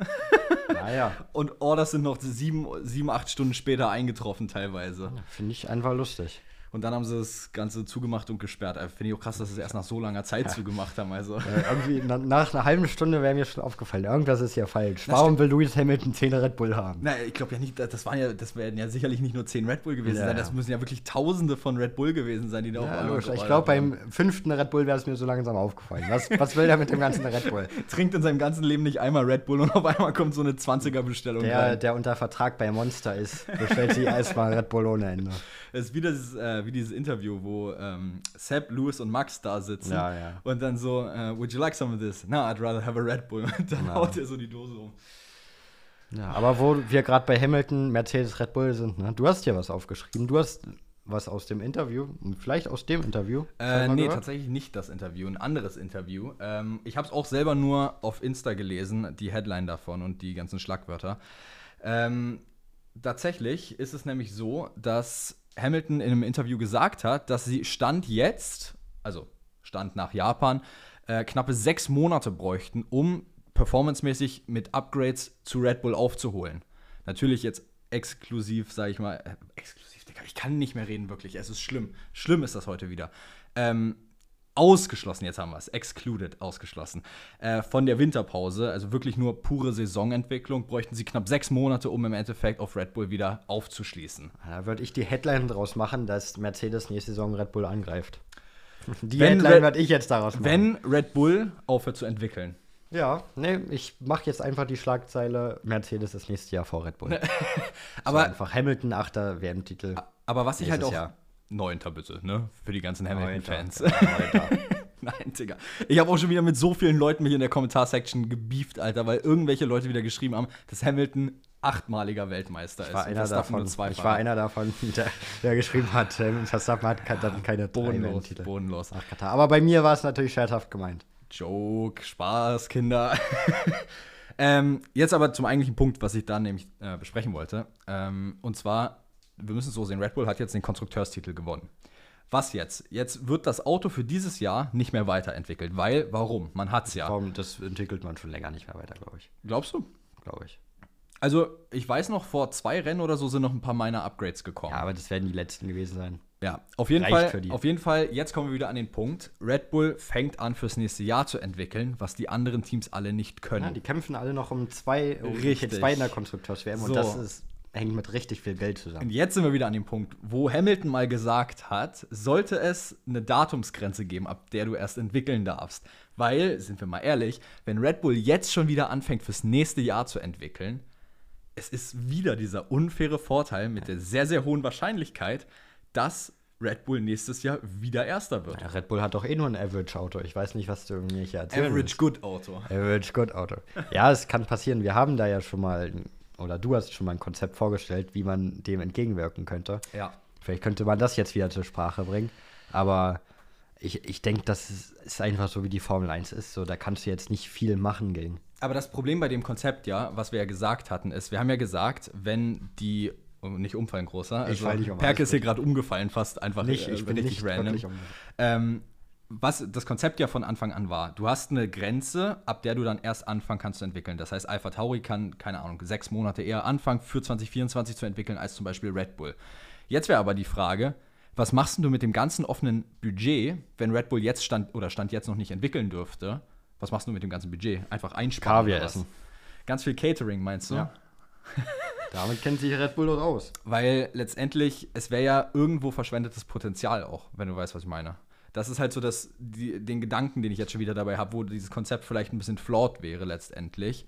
B: Naja,
A: Und Orders sind noch sieben, sieben, acht Stunden später eingetroffen teilweise.
B: finde ich einfach lustig.
A: Und dann haben sie das Ganze zugemacht und gesperrt. Also Finde ich auch krass, dass sie es erst nach so langer Zeit zugemacht haben. Also.
B: Äh, irgendwie na, nach einer halben Stunde wäre mir schon aufgefallen, irgendwas ist hier falsch. Warum will Lewis Hamilton 10 Red Bull haben?
A: Na, ich glaube ja nicht, das waren ja, das werden ja sicherlich nicht nur zehn Red Bull gewesen
B: Ja,
A: sein,
B: ja.
A: das müssen ja wirklich Tausende von Red Bull gewesen sein, die da auch
B: Ja,
A: alle
B: logisch. ich glaube, beim fünften Red Bull wäre es mir so langsam aufgefallen. Was, was will der mit dem ganzen Red Bull?
A: trinkt in seinem ganzen Leben nicht einmal Red Bull und auf einmal kommt so eine 20er-Bestellung
B: Der,
A: rein.
B: der unter Vertrag bei Monster ist, bestellt sich erstmal Red Bull ohne Ende.
A: Das ist wie, das, äh, wie dieses Interview, wo ähm, Sepp, Lewis und Max da sitzen
B: Ja, ja.
A: und dann so, äh, would you like some of this? No, I'd rather have a Red Bull. Und dann
B: Ja.
A: haut er so die Dose um.
B: Ja, aber wo wir gerade bei Hamilton, Mercedes, Red Bull sind, ne? du hast hier was aufgeschrieben. Du hast was aus dem Interview, vielleicht aus dem Interview.
A: Äh, nee,
B: gehört?
A: tatsächlich nicht das Interview, ein anderes Interview. Ähm, ich habe es auch selber nur auf Insta gelesen, die Headline davon und die ganzen Schlagwörter. Ähm, tatsächlich ist es nämlich so, dass Hamilton in einem Interview gesagt hat, dass sie Stand jetzt, also Stand nach Japan, äh, knappe sechs Monate bräuchten, um performancemäßig mit Upgrades zu Red Bull aufzuholen. Natürlich jetzt exklusiv, sage ich mal, äh, exklusiv, Digga, ich kann nicht mehr reden, wirklich. Es ist schlimm. Schlimm ist das heute wieder. Ähm, ausgeschlossen, jetzt haben wir es, excluded, ausgeschlossen. Äh, von der Winterpause, also wirklich nur pure Saisonentwicklung, bräuchten sie knapp sechs Monate, um im Endeffekt auf Red Bull wieder aufzuschließen.
B: Da würde ich die Headline draus machen, dass Mercedes nächste Saison Red Bull angreift. Die
A: Wenn
B: Headline würde ich jetzt daraus machen.
A: Wenn Red Bull aufhört zu entwickeln.
B: Ja, nee, ich mache jetzt einfach die Schlagzeile: Mercedes ist nächstes Jahr vor Red Bull.
A: Aber-
B: so einfach Hamilton, achter WM-Titel.
A: Aber was ich halt auch
B: Jahr.
A: Neunter bitte, ne? Für die ganzen Hamilton-Fans.
B: Genau.
A: Nein, Digga. Ich habe auch schon wieder mit so vielen Leuten mich in der Kommentarsection gebieft, Alter, weil irgendwelche Leute wieder geschrieben haben, dass Hamilton achtmaliger Weltmeister
B: Ich war,
A: ist.
B: einer davon, ich war einer davon, der, der geschrieben hat, ähm, Verstappen hat dann keine
A: bodenlos,
B: WM-Titel
A: bodenlos.
B: nach Katar. Aber bei mir war es natürlich scherzhaft gemeint.
A: Joke, Spaß, Kinder. ähm, jetzt aber zum eigentlichen Punkt, was ich da nämlich äh, besprechen wollte. Ähm, und zwar, wir müssen es so sehen, Red Bull hat jetzt den Konstrukteurstitel gewonnen. Was jetzt? Jetzt wird das Auto für dieses Jahr nicht mehr weiterentwickelt, weil, warum? Man hat es ja.
B: Warum, das entwickelt man schon länger nicht mehr weiter, glaube ich.
A: Glaubst du?
B: Glaube ich.
A: Also, ich weiß noch, vor zwei Rennen oder so sind noch ein paar meiner Upgrades gekommen.
B: Ja, aber das werden die letzten gewesen sein.
A: Ja, auf jeden,
B: Reicht
A: Fall, auf jeden Fall, jetzt kommen wir wieder an den Punkt. Red Bull fängt an, fürs nächste Jahr zu entwickeln, was die anderen Teams alle nicht können.
B: Ja, die kämpfen alle noch um zwei, um
A: Richtig.
B: zwei in der Konstrukteurs-WM
A: So.
B: und das ist, hängt mit richtig viel Geld zusammen.
A: Und jetzt sind wir wieder an dem Punkt, wo Hamilton mal gesagt hat, sollte es eine Datumsgrenze geben, ab der du erst entwickeln darfst. Weil, sind wir mal ehrlich, wenn Red Bull jetzt schon wieder anfängt, fürs nächste Jahr zu entwickeln, es ist wieder dieser unfaire Vorteil mit der sehr, sehr hohen Wahrscheinlichkeit, dass Red Bull nächstes Jahr wieder Erster wird.
B: Ja, Red Bull hat doch eh nur ein Average-Auto. Ich weiß nicht, was du mir hier erzählen
A: Average
B: willst.
A: Good Auto.
B: Average Good Auto. Ja, es kann passieren. Wir haben da ja schon mal, oder du hast schon mal ein Konzept vorgestellt, wie man dem entgegenwirken könnte.
A: Ja.
B: Vielleicht könnte man das jetzt wieder zur Sprache bringen. Aber ich, ich denke, das ist, ist einfach so, wie die Formel 1 ist. So, da kannst du jetzt nicht viel machen gegen.
A: Aber das Problem bei dem Konzept, ja, was wir ja gesagt hatten, ist, wir haben ja gesagt, wenn die, oh, nicht umfallen, großer, also
B: fall nicht um, alles
A: ist hier gerade umgefallen, fast einfach
B: Nicht,
A: äh,
B: ich bin
A: richtig
B: nicht wirklich um.
A: Ähm, was das Konzept ja von Anfang an war, du hast eine Grenze, ab der du dann erst anfangen kannst zu entwickeln. Das heißt, Alpha Tauri kann, keine Ahnung, sechs Monate eher anfangen, für 2024 zu entwickeln, als zum Beispiel Red Bull. Jetzt wäre aber die Frage, was machst du mit dem ganzen offenen Budget, wenn Red Bull jetzt stand oder Stand jetzt noch nicht entwickeln dürfte? Was machst du mit dem ganzen Budget? Einfach einsparen.
B: Kaviar essen.
A: Ganz viel Catering, meinst du?
B: Ja. Damit kennt sich Red Bull doch aus.
A: Weil letztendlich, es wäre ja irgendwo verschwendetes Potenzial auch, wenn du weißt, was ich meine. Das ist halt so das, die, den Gedanken, den ich jetzt schon wieder dabei habe, wo dieses Konzept vielleicht ein bisschen flawed wäre letztendlich.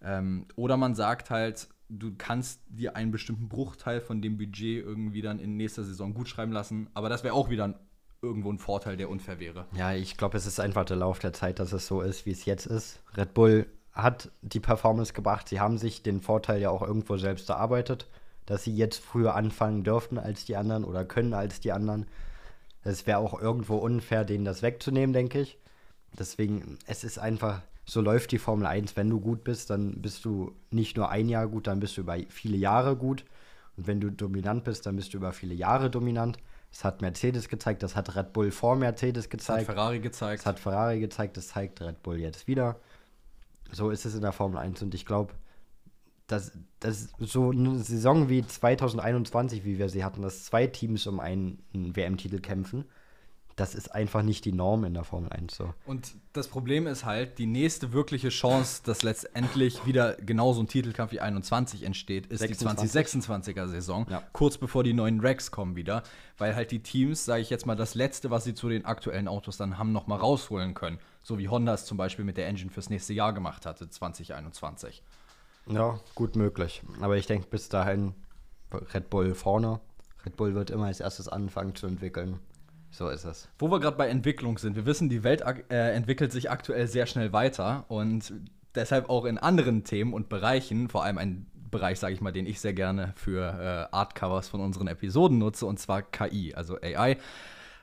A: Ähm, oder man sagt halt, du kannst dir einen bestimmten Bruchteil von dem Budget irgendwie dann in nächster Saison gut schreiben lassen, aber das wäre auch wieder ein, irgendwo ein Vorteil, der unfair wäre.
B: Ja, ich glaube, es ist einfach der Lauf der Zeit, dass es so ist, wie es jetzt ist. Red Bull hat die Performance gebracht. Sie haben sich den Vorteil ja auch irgendwo selbst erarbeitet, dass sie jetzt früher anfangen dürften als die anderen oder können als die anderen. Es wäre auch irgendwo unfair, denen das wegzunehmen, denke ich. Deswegen, es ist einfach, so läuft die Formel 1. Wenn du gut bist, dann bist du nicht nur ein Jahr gut, dann bist du über viele Jahre gut. Und wenn du dominant bist, dann bist du über viele Jahre dominant. Das hat Mercedes gezeigt, das hat Red Bull vor Mercedes
A: Das hat
B: gezeigt.
A: Ferrari gezeigt.
B: Das hat Ferrari gezeigt, das zeigt Red Bull jetzt wieder. So ist es in der Formel 1 und ich glaube, dass, dass so eine Saison wie 2021, wie wir sie hatten, dass zwei Teams um einen, einen WM-Titel kämpfen, das ist einfach nicht die Norm in der Formel 1 so.
A: Und das Problem ist halt, die nächste wirkliche Chance, dass letztendlich wieder genauso ein Titelkampf wie 21 entsteht, ist
B: 26.
A: die 2026er Saison,
B: Ja.
A: kurz bevor die neuen Racks kommen wieder, weil halt die Teams, sage ich jetzt mal, das Letzte, was sie zu den aktuellen Autos dann haben, noch mal rausholen können. So wie Honda es zum Beispiel mit der Engine fürs nächste Jahr gemacht hatte, 2021.
B: Ja, gut möglich. Aber ich denke, bis dahin Red Bull vorne. Red Bull wird immer als erstes anfangen zu entwickeln. So ist es.
A: Wo wir gerade bei Entwicklung sind, wir wissen, die Welt äh, entwickelt sich aktuell sehr schnell weiter und deshalb auch in anderen Themen und Bereichen, vor allem ein Bereich, sage ich mal, den ich sehr gerne für äh, Artcovers von unseren Episoden nutze, und zwar KI, also AI.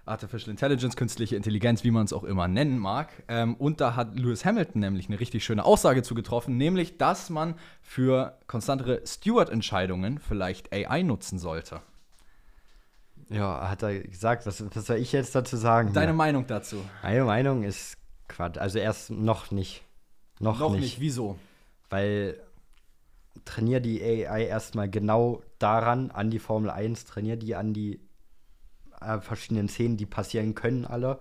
A: Artificial Intelligence, künstliche Intelligenz, wie man es auch immer nennen mag. Ähm, und da hat Lewis Hamilton nämlich eine richtig schöne Aussage zu getroffen, nämlich, dass man für konstantere Steward-Entscheidungen vielleicht AI nutzen sollte.
B: Ja, hat er gesagt, was, was soll ich jetzt dazu sagen?
A: Deine
B: Ja.
A: Meinung dazu?
B: Meine Meinung ist Quatsch. Also erst noch nicht. Noch,
A: Noch
B: nicht.
A: nicht. Wieso?
B: Weil trainier die AI erstmal genau daran, an die Formel 1, trainier die an die äh, verschiedenen Szenen, die passieren können alle.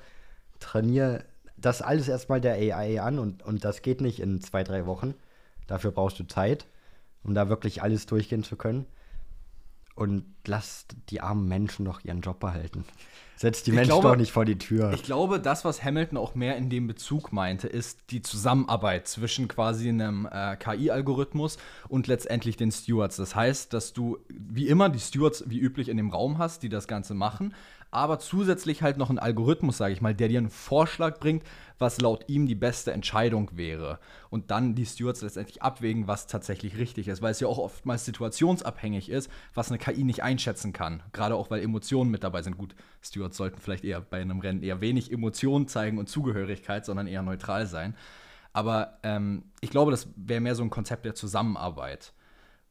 B: Trainier das alles erstmal der AI an und, und das geht nicht in zwei, drei Wochen. Dafür brauchst du Zeit, um da wirklich alles durchgehen zu können. und lasst die armen Menschen doch ihren Job behalten. Setzt die
A: Ich
B: Menschen
A: glaube-
B: doch nicht vor die Tür.
A: Ich glaube, das, was Hamilton auch mehr in dem Bezug meinte, ist die Zusammenarbeit zwischen quasi einem äh, KI-Algorithmus und letztendlich den Stewards. Das heißt, dass du wie immer die Stewards wie üblich in dem Raum hast, die das Ganze machen, aber zusätzlich halt noch einen Algorithmus, sage ich mal, der dir einen Vorschlag bringt, was laut ihm die beste Entscheidung wäre. Und dann die Stewards letztendlich abwägen, was tatsächlich richtig ist, weil es ja auch oftmals situationsabhängig ist, was eine KI nicht einschätzen kann. Gerade auch, weil Emotionen mit dabei sind. Gut, Stewards sollten vielleicht eher bei einem Rennen eher wenig Emotionen zeigen und Zugehörigkeit, sondern eher neutral sein. Aber ähm, ich glaube, das wäre mehr so ein Konzept der Zusammenarbeit.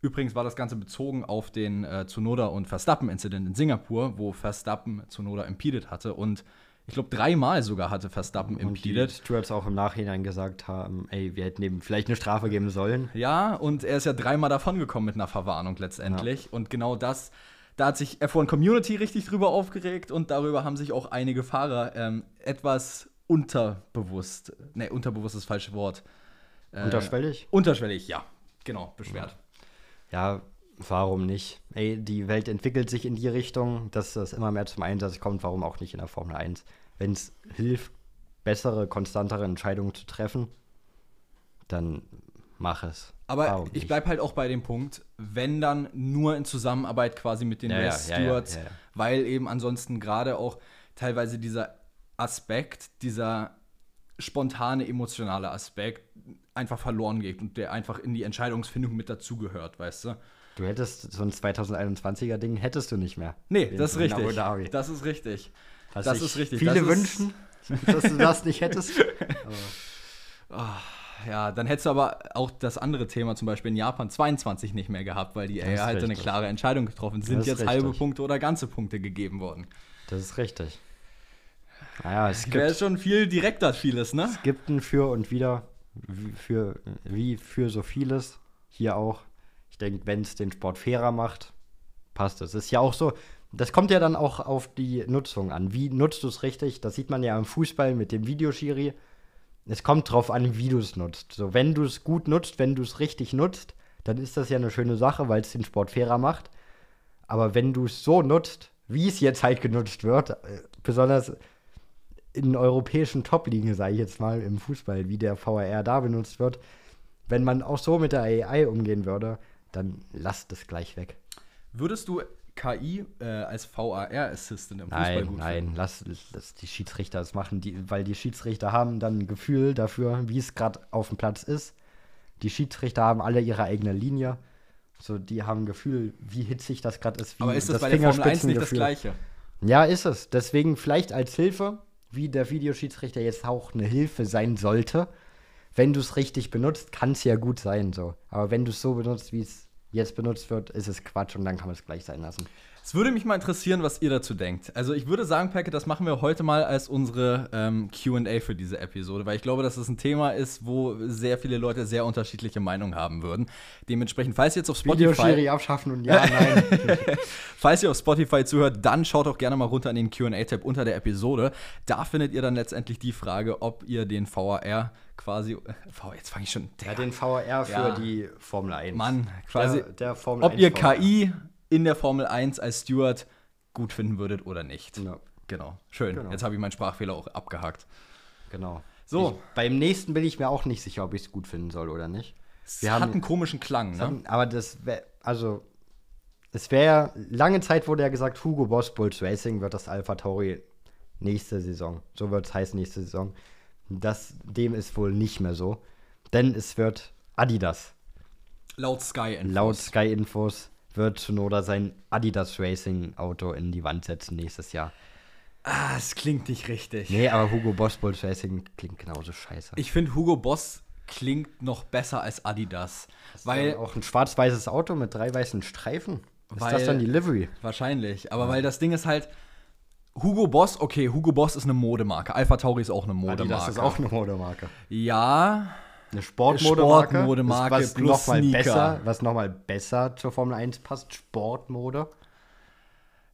A: Übrigens war das Ganze bezogen auf den äh, Tsunoda und Verstappen-Incident in Singapur, wo Verstappen Tsunoda impeded hatte und ich glaube dreimal sogar hatte Verstappen
B: und die
A: impeded.
B: Stewards auch im Nachhinein gesagt haben, ey, wir hätten ihm vielleicht eine Strafe geben sollen.
A: Ja, und er ist ja dreimal davongekommen mit einer Verwarnung letztendlich. Und genau das, da hat sich F1 Community richtig drüber aufgeregt und darüber haben sich auch einige Fahrer ähm, etwas unterbewusst, ne, unterbewusst ist das falsche Wort. Äh,
B: Unterschwellig?
A: Unterschwellig, ja, genau, beschwert.
B: Ja, warum nicht? Ey, die Welt entwickelt sich in die Richtung, dass das immer mehr zum Einsatz kommt. Warum auch nicht in der Formel 1? Wenn es hilft, bessere, konstantere Entscheidungen zu treffen, dann mach es.
A: Aber
B: Warum
A: ich bleibe halt auch bei dem Punkt, wenn dann nur in Zusammenarbeit quasi mit den
B: Ja, ja,
A: Race
B: ja, ja,
A: Stewards,
B: ja, ja.
A: weil eben ansonsten gerade auch teilweise dieser Aspekt, dieser spontane emotionale Aspekt einfach verloren geht und der einfach in die Entscheidungsfindung mit dazugehört, weißt du?
B: Du hättest so ein 2021er Ding hättest du nicht mehr.
A: Nee, das ist richtig. Das ist richtig.
B: Was
A: das ist richtig.
B: Viele
A: Das
B: wünschen, dass du das nicht hättest.
A: Ja, dann hättest du aber auch das andere Thema zum Beispiel in Japan 22 nicht mehr gehabt, weil die AI halt eine klare Entscheidung getroffen. Sind jetzt halbe
B: richtig.
A: Punkte oder ganze Punkte gegeben worden?
B: Das ist richtig. Naja, es
A: Wäre
B: gibt,
A: schon viel direkter vieles, ne?
B: es gibt ein Für und Wider, wie für, wie für so vieles. Hier auch. Ich denke, wenn es den Sport fairer macht, passt es. Ist ja auch so, das kommt ja dann auch auf die Nutzung an. Wie nutzt du es richtig? Das sieht man ja im Fußball mit dem Videoschiri. Es kommt drauf an, wie du es nutzt. So, wenn du es gut nutzt, wenn du es richtig nutzt, dann ist das ja eine schöne Sache, weil es den Sport fairer macht. Aber wenn du es so nutzt, wie es jetzt halt genutzt wird, äh, besonders in europäischen Top-Ligen, sage ich jetzt mal, im Fußball, wie der VAR da benutzt wird, wenn man auch so mit der AI umgehen würde, dann lasst es gleich weg.
A: Würdest du KI äh, als VAR-Assistant im Fußball
B: Nein,
A: gut
B: nein,
A: finden?
B: lass, lass die Schiedsrichter das machen, die, weil die Schiedsrichter haben dann ein Gefühl dafür, wie es gerade auf dem Platz ist. Die Schiedsrichter haben alle ihre eigene Linie. So, die haben ein Gefühl, wie hitzig das gerade ist. Wie
A: Aber ist das, bei der Formel 1 nicht das. Gleiche?
B: Ja, ist es. Deswegen vielleicht als Hilfe, wie der Videoschiedsrichter jetzt auch eine Hilfe sein sollte. Wenn du es richtig benutzt, kann es ja gut sein so. Aber wenn du es so benutzt, wie es jetzt benutzt wird, ist es Quatsch und dann kann man es gleich sein lassen.
A: Es würde mich mal interessieren, was ihr dazu denkt. Also ich würde sagen, Pecke, das machen wir heute mal als unsere ähm, QA für diese Episode, weil ich glaube, dass es ein Thema ist, wo sehr viele Leute sehr unterschiedliche Meinungen haben würden. Dementsprechend, falls ihr jetzt auf Spotify,
B: abschaffen und ja, nein.
A: falls ihr auf Spotify zuhört, dann schaut auch gerne mal runter in den QA-Tab unter der Episode. Da findet ihr dann letztendlich die Frage, ob ihr den VAR quasi. Äh, jetzt fange ich schon.
B: ja, den VAR für
A: Ja.
B: die Formel 1.
A: Mann, quasi.
B: Der, der Formel
A: ob
B: 1
A: ihr. KI in der Formel 1 als Steward gut finden würdet oder nicht.
B: Ja,
A: Genau, schön.
B: Genau.
A: Jetzt habe ich meinen Sprachfehler auch abgehakt.
B: genau.
A: So.
B: Ich, beim nächsten bin ich mir auch nicht sicher, ob ich es gut finden soll oder nicht.
A: Es
B: Wir
A: hat
B: haben-
A: einen komischen Klang, ne?
B: Aber das wäre, also, es wäre, lange Zeit wurde ja gesagt, Hugo Boss Bulls Racing wird das Alpha Tauri nächste Saison. So wird es heißen, nächste Saison. Das, dem ist wohl nicht mehr so. Denn es wird Adidas.
A: Laut Sky Infos.
B: Laut Sky Infos wird Tsunoda sein Adidas Racing Auto in die Wand setzen nächstes Jahr.
A: Ah, es klingt nicht richtig.
B: Nee, aber Hugo Boss Bulls Racing klingt genauso scheiße.
A: Ich finde, Hugo Boss klingt noch besser als Adidas.
B: Weil
A: Weil,
B: auch ein schwarz-weißes Auto mit drei weißen Streifen. Ist
A: Weil-
B: das dann die Livery?
A: wahrscheinlich. Aber weil das Ding ist halt, Hugo Boss, okay, Hugo Boss ist eine Modemarke. Alpha Tauri ist auch eine Modemarke.
B: Adidas ist auch eine Modemarke.
A: Ja,
B: Eine Sportmodemarke.
A: Sportmodemarke
B: was
A: plus
B: noch mal
A: Sneaker.
B: besser, was nochmal besser zur Formel 1 passt, Sportmode.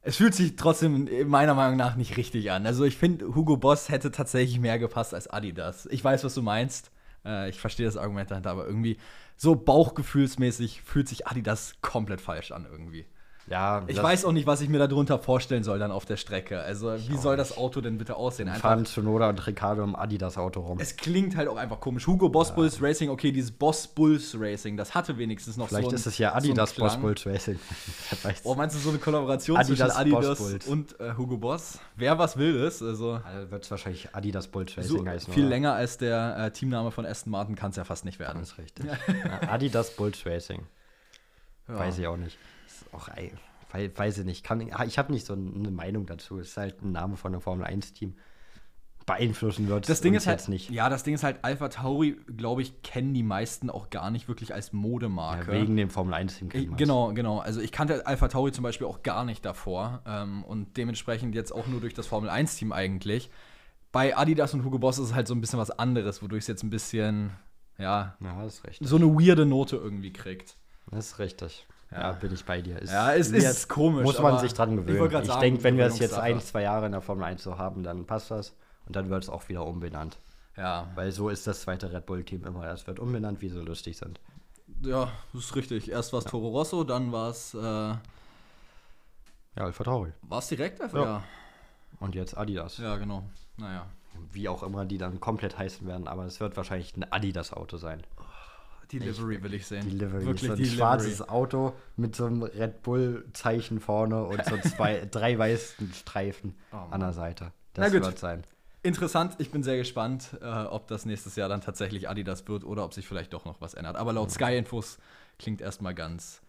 A: es fühlt sich trotzdem meiner Meinung nach nicht richtig an. Also ich finde, Hugo Boss hätte tatsächlich mehr gepasst als Adidas. Ich weiß, was du meinst. Äh, ich verstehe das Argument dahinter, aber irgendwie so bauchgefühlsmäßig fühlt sich Adidas komplett falsch an irgendwie.
B: Ja,
A: Ich
B: das-
A: weiß auch nicht, was ich mir darunter vorstellen soll dann auf der Strecke. Also, wie soll das Auto denn bitte aussehen? Einfach
B: fahren Tsunoda und Ricardo im Adidas-Auto rum.
A: Es klingt halt auch einfach komisch. Hugo Boss Bulls Racing, okay, dieses Boss Bulls Racing, das hatte wenigstens noch
B: Vielleicht
A: so ein,
B: ist es ja
A: so
B: Adidas Boss
A: Klang.
B: Bulls Racing.
A: Oh, meinst du so eine Kollaboration
B: Adidas
A: zwischen Adidas
B: Boss
A: und äh, Hugo Boss? Wer was will ist, also
B: Also wird es wahrscheinlich Adidas Bulls
A: so
B: Racing heißen.
A: viel
B: oder?
A: länger als der äh, Teamname von Aston Martin kann es ja fast nicht werden.
B: Das ist richtig. ja, Adidas Bulls Racing.
A: Ja.
B: Weiß ich auch nicht. Ey, wei- weiß ich nicht. Kann, ich habe nicht so eine Meinung dazu. Es ist halt ein Name von einem Formel 1-Team. Beeinflussen wird
A: Das Ding ist halt,
B: jetzt nicht.
A: ja, das Ding ist halt, Alpha Tauri, glaube ich, kennen die meisten auch gar nicht wirklich als
B: Ja,
A: Modemarke.
B: wegen dem Formel 1-Team
A: Ich-
B: kennt man's.
A: Genau, genau. Also ich kannte Alpha Tauri zum Beispiel auch gar nicht davor ähm, und dementsprechend jetzt auch nur durch das Formel 1-Team eigentlich. Bei Adidas und Hugo Boss ist es halt so ein bisschen was anderes, wodurch es jetzt ein bisschen, ja,
B: Ja, das ist richtig.
A: so eine weirde Note irgendwie kriegt.
B: Das ist richtig. Ja,
A: Ja.
B: bin ich bei dir. Ist,
A: Ja, es
B: wird-
A: ist komisch,
B: Muss man sich dran
A: ich
B: gewöhnen. Ich,
A: sagen,
B: denke, wenn wir es jetzt ein, zwei Jahre in der Formel 1 so haben, dann passt das. Und dann wird es auch wieder umbenannt.
A: Ja,
B: Weil so ist das zweite Red Bull-Team immer. Es wird umbenannt, wie sie lustig sind.
A: ja, das ist richtig. Erst war es Toro Rosso, dann war es, äh,
B: Ja, Alpha Tauri.
A: war es direkt einfach?
B: Ja.
A: Ja.
B: Und jetzt Adidas.
A: ja, genau. Naja.
B: Wie auch immer die dann komplett heißen werden. Aber es wird wahrscheinlich ein Adidas-Auto sein.
A: Die Livery will ich sehen.
B: Die Livery.
A: Wirklich
B: so ein
A: die
B: schwarzes. Auto mit so einem Red Bull-Zeichen vorne und so zwei, drei weißen Streifen
A: Oh
B: an der Seite. Das wird sein.
A: Interessant, ich bin sehr gespannt, äh, ob das nächstes Jahr dann tatsächlich Adidas wird oder ob sich vielleicht doch noch was ändert. Aber laut Sky-Infos klingt erstmal ganz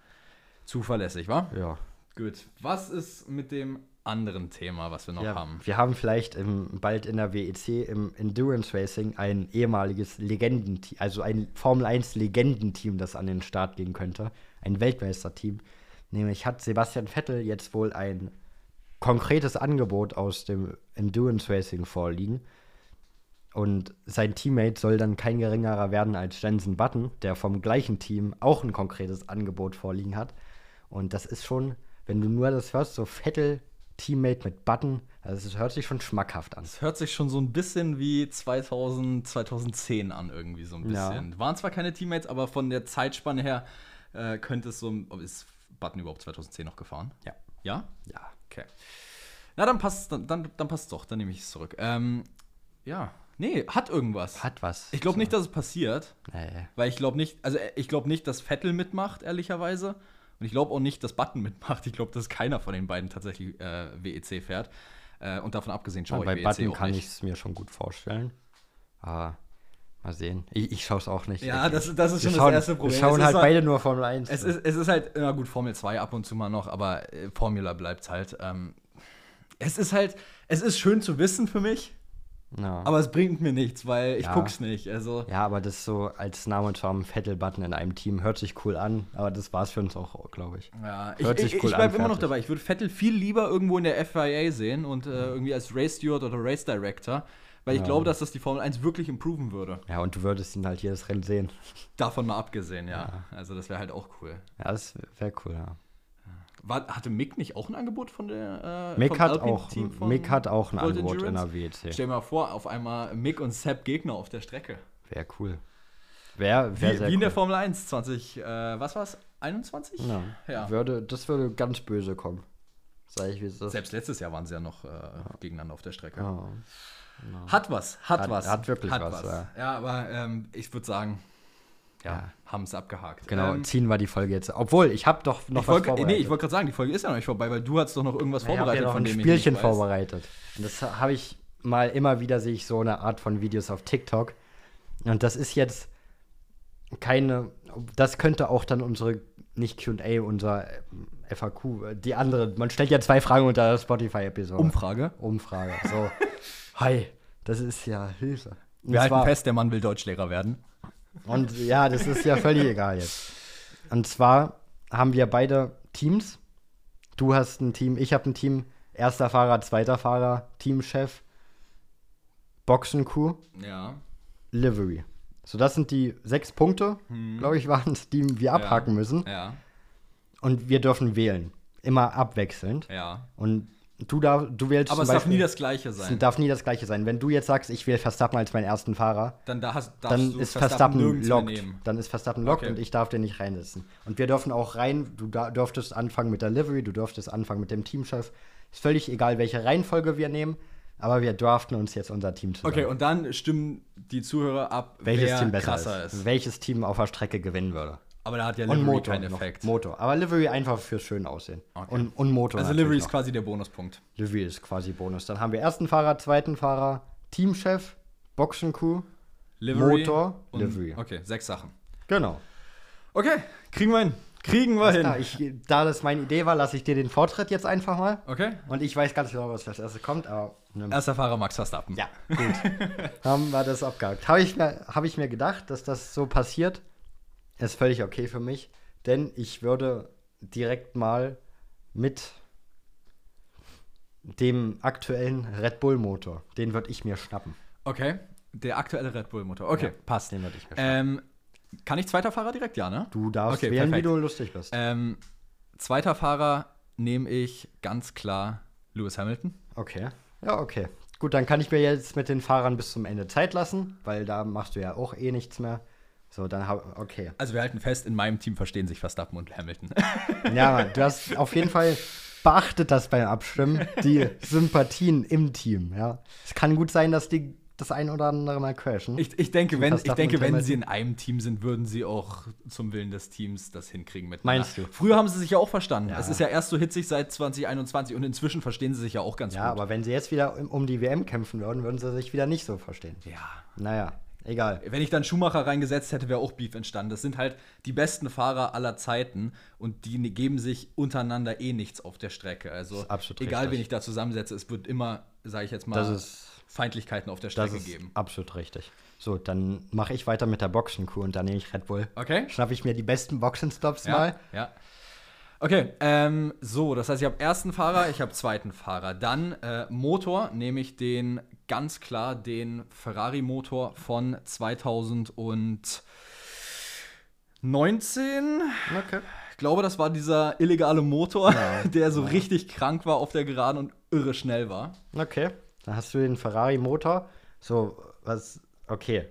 A: zuverlässig, wa?
B: Ja.
A: Gut. Was ist mit dem anderen Thema, was wir noch
B: Ja,
A: haben?
B: wir haben vielleicht im, bald in der WEC im Endurance Racing ein ehemaliges Legendenteam, also ein Formel 1 Legendenteam, das an den Start gehen könnte. Ein Weltmeisterteam. Nämlich hat Sebastian Vettel jetzt wohl ein konkretes Angebot aus dem Endurance Racing vorliegen. Und sein Teammate soll dann kein geringerer werden als Jensen Button, der vom gleichen Team auch ein konkretes Angebot vorliegen hat. Und das ist schon, wenn du nur das hörst, so Vettel Teammate mit Button, also es hört sich schon schmackhaft an.
A: Es hört sich schon so ein bisschen wie 2000, 2010 an, irgendwie so ein
B: Ja.
A: bisschen. Waren zwar keine Teammates, aber von der Zeitspanne her äh, könnte es so. Ist Button überhaupt 2010 noch gefahren?
B: Ja.
A: Ja?
B: Ja.
A: Okay. Na, dann passt dann, dann, dann passt doch, dann nehme ich es zurück. Ähm, ja. Nee, hat irgendwas.
B: Hat was.
A: Ich glaube nicht, dass es passiert,
B: Nee.
A: weil ich glaube nicht, also äh, ich glaube nicht, dass Vettel mitmacht, ehrlicherweise. Und ich glaube auch nicht, dass Button mitmacht. Ich glaube, dass keiner von den beiden tatsächlich äh, WEC fährt. Äh, und davon abgesehen schaue
B: bei
A: ich WEC
B: Button kann ich es mir schon gut vorstellen. Aber mal sehen. Ich, ich schaue es auch nicht.
A: Ja, das, das ist
B: wir
A: schon
B: schauen,
A: das erste Problem.
B: Wir schauen
A: es
B: halt beide nur Formel 1.
A: Es ist, es ist halt, na gut, Formel 2 ab und zu mal noch, aber äh, Formula bleibt halt. Ähm, es ist halt, es ist schön zu wissen für mich,
B: ja.
A: aber es bringt mir nichts, weil ich
B: Ja.
A: guck's nicht. Also,
B: ja, aber das so als Name und haben Vettel-Button in einem Team hört sich cool an, aber das war es für uns auch, glaube ich.
A: ja, ich,
B: Hört
A: ich,
B: sich cool
A: ich bleib
B: an,
A: immer noch dabei. Ich würde Vettel viel lieber irgendwo in der FIA sehen und äh, irgendwie als Race Steward oder Race Director, weil ich
B: Ja.
A: glaube, dass das die Formel 1 wirklich improven würde.
B: Ja, und du würdest ihn halt jedes Rennen sehen.
A: Davon mal abgesehen, ja. Also, das wäre halt auch cool.
B: Ja, das wäre cool, ja.
A: War, hatte Mick nicht auch ein Angebot von der äh,
B: Mick hat, auch,
A: von
B: Mick hat auch ein
A: World
B: Angebot in
A: Endurance?
B: der E WEC.
A: Stell dir mal vor, auf einmal Mick und Sepp Gegner auf der Strecke.
B: Wäre cool. Wäre wär
A: Wie, wie in der
B: cool.
A: Formel 1 20, äh, was war's? 21?
B: Ja.
A: Ja.
B: Würde, das würde ganz böse kommen. Sag ich, wie es ist.
A: Selbst letztes Jahr waren sie ja noch äh, gegeneinander auf der Strecke.
B: Ja.
A: Hat was, hat,
B: Hat-
A: was.
B: hat wirklich was, ja.
A: Ja, aber ähm, ich würde sagen, ja,
B: Ja.
A: haben es abgehakt.
B: Genau,
A: Ähm,
B: ziehen wir die Folge jetzt. Obwohl, ich habe doch noch
A: ich wollte nee,
B: vorbereitet.
A: ich wollte gerade sagen, die Folge ist ja noch nicht vorbei, weil du hast doch noch irgendwas
B: ich habe
A: vorbereitet,
B: ja noch
A: von
B: ein
A: dem
B: Spielchen
A: ich nicht weiß.
B: vorbereitet. Und das habe ich mal immer wieder, sehe ich so eine Art von Videos auf TikTok. Und das ist jetzt keine, das könnte auch dann unsere, nicht Q&A, unser ähm, FAQ, äh, die andere, man stellt ja zwei Fragen unter der Spotify-Episode.
A: Umfrage.
B: Umfrage. So, hi, das ist ja Hilfe. Und
A: Wir halten
B: zwar-
A: fest, der Mann will Deutschlehrer werden.
B: Und ja, das ist ja völlig egal jetzt. Und zwar haben wir beide Teams. Du hast ein Team, ich habe ein Team. Erster Fahrer, zweiter Fahrer, Teamchef, Boxenkuh,
A: Ja.
B: Livery. So, das sind die sechs Punkte, glaube ich, waren es, die wir abhaken müssen.
A: Ja.
B: Und wir dürfen wählen. Immer abwechselnd.
A: Ja.
B: Und du, darf, du wählst
A: Aber es darf
B: Beispiel-
A: nie das Gleiche
B: es
A: sein.
B: darf nie das gleiche sein. Wenn du jetzt sagst, ich wähle Verstappen als meinen ersten Fahrer,
A: Dann da hast,
B: dann
A: du
B: ist Verstappen, lockt.
A: nehmen.
B: Dann ist Verstappen lockt
A: Okay.
B: und ich darf den nicht reinsetzen. Und wir dürfen auch rein, du dürftest anfangen mit der Livery, du dürftest anfangen mit dem Teamchef. Ist völlig egal, welche Reihenfolge wir nehmen, aber wir draften uns jetzt unser Team zusammen.
A: Okay, und dann stimmen die Zuhörer ab,
B: welches Team besser ist.
A: ist.
B: Welches Team auf der Strecke gewinnen würde.
A: Aber da hat ja Livery
B: Motor.
A: keinen. Effekt.
B: Motor. Aber Livery einfach fürs schön aussehen.
A: Okay.
B: Und, und Motor.
A: Also Livery ist
B: noch.
A: quasi der Bonuspunkt.
B: Livery ist quasi Bonus. Dann haben wir ersten Fahrer, zweiten Fahrer, Teamchef, Boxencrew.
A: Livery
B: Motor,
A: und,
B: Livery.
A: Okay, sechs Sachen.
B: Genau.
A: Okay, kriegen wir hin. Kriegen wir hin.
B: Ich, da das meine Idee war, lasse ich dir den Vortritt jetzt einfach mal.
A: okay.
B: Und ich weiß ganz genau, was als erstes kommt, aber. Ne,
A: Erster Fahrer Max Verstappen.
B: ja, gut. haben wir das abgehakt. Habe ich, mir- hab ich mir gedacht, dass das so passiert. Ist völlig okay für mich, denn ich würde direkt mal mit dem aktuellen Red Bull Motor, den würde ich mir schnappen.
A: Okay. Der aktuelle Red Bull Motor. Okay,
B: Ja,
A: passt.
B: Den würde ich mir schnappen.
A: Ähm, kann ich zweiter Fahrer direkt? Ja, ne?
B: du darfst
A: okay,
B: wählen,
A: perfekt.
B: wie du lustig bist.
A: Ähm, zweiter Fahrer nehme ich ganz klar Lewis Hamilton.
B: Okay. Ja, okay. Gut, dann kann ich mir jetzt mit den Fahrern bis zum Ende Zeit lassen, weil da machst du ja auch eh nichts mehr. So, dann hab, okay.
A: Also wir halten fest, in meinem Team verstehen sich Verstappen und Hamilton.
B: Ja, Mann, du hast auf jeden Fall beachtet das beim Abstimmen, die Sympathien im Team, ja. Es kann gut sein, dass die das ein oder andere mal crashen.
A: Ich, ich denke, wenn, ich denke, wenn sie in einem Team sind, würden sie auch zum Willen des Teams das hinkriegen mit
B: Meinst du?
A: Früher haben sie sich ja auch verstanden.
B: Ja.
A: Es ist ja erst so hitzig seit 2021 und inzwischen verstehen sie sich ja auch ganz
B: ja,
A: gut.
B: aber wenn sie jetzt wieder um die WM kämpfen würden, würden sie sich wieder nicht so verstehen.
A: ja.
B: Naja, egal.
A: Wenn ich dann Schumacher reingesetzt hätte, wäre auch Beef entstanden. Das sind halt die besten Fahrer aller Zeiten und die ne- geben sich untereinander eh nichts auf der Strecke. Also egal,
B: richtig.
A: wen ich da zusammensetze, es wird immer, sage ich jetzt mal,
B: ist-
A: Feindlichkeiten auf der
B: Das
A: Strecke
B: ist
A: geben.
B: absolut richtig. So, dann mache ich weiter mit der Boxenkuh und dann nehme ich Red Bull.
A: Okay?
B: Schnappe ich mir die besten Boxenstops
A: Ja,
B: mal.
A: ja. Okay, ähm, so, das heißt, ich habe ersten Fahrer, ich habe zweiten Fahrer. Dann äh, Motor nehme ich den ganz klar den Ferrari-Motor von 2019.
B: Okay.
A: Ich glaube, das war dieser illegale Motor,
B: Ja,
A: der so
B: ja.
A: richtig krank war auf der Geraden und irre schnell war.
B: Okay. Dann hast du den Ferrari-Motor. So, was. Okay.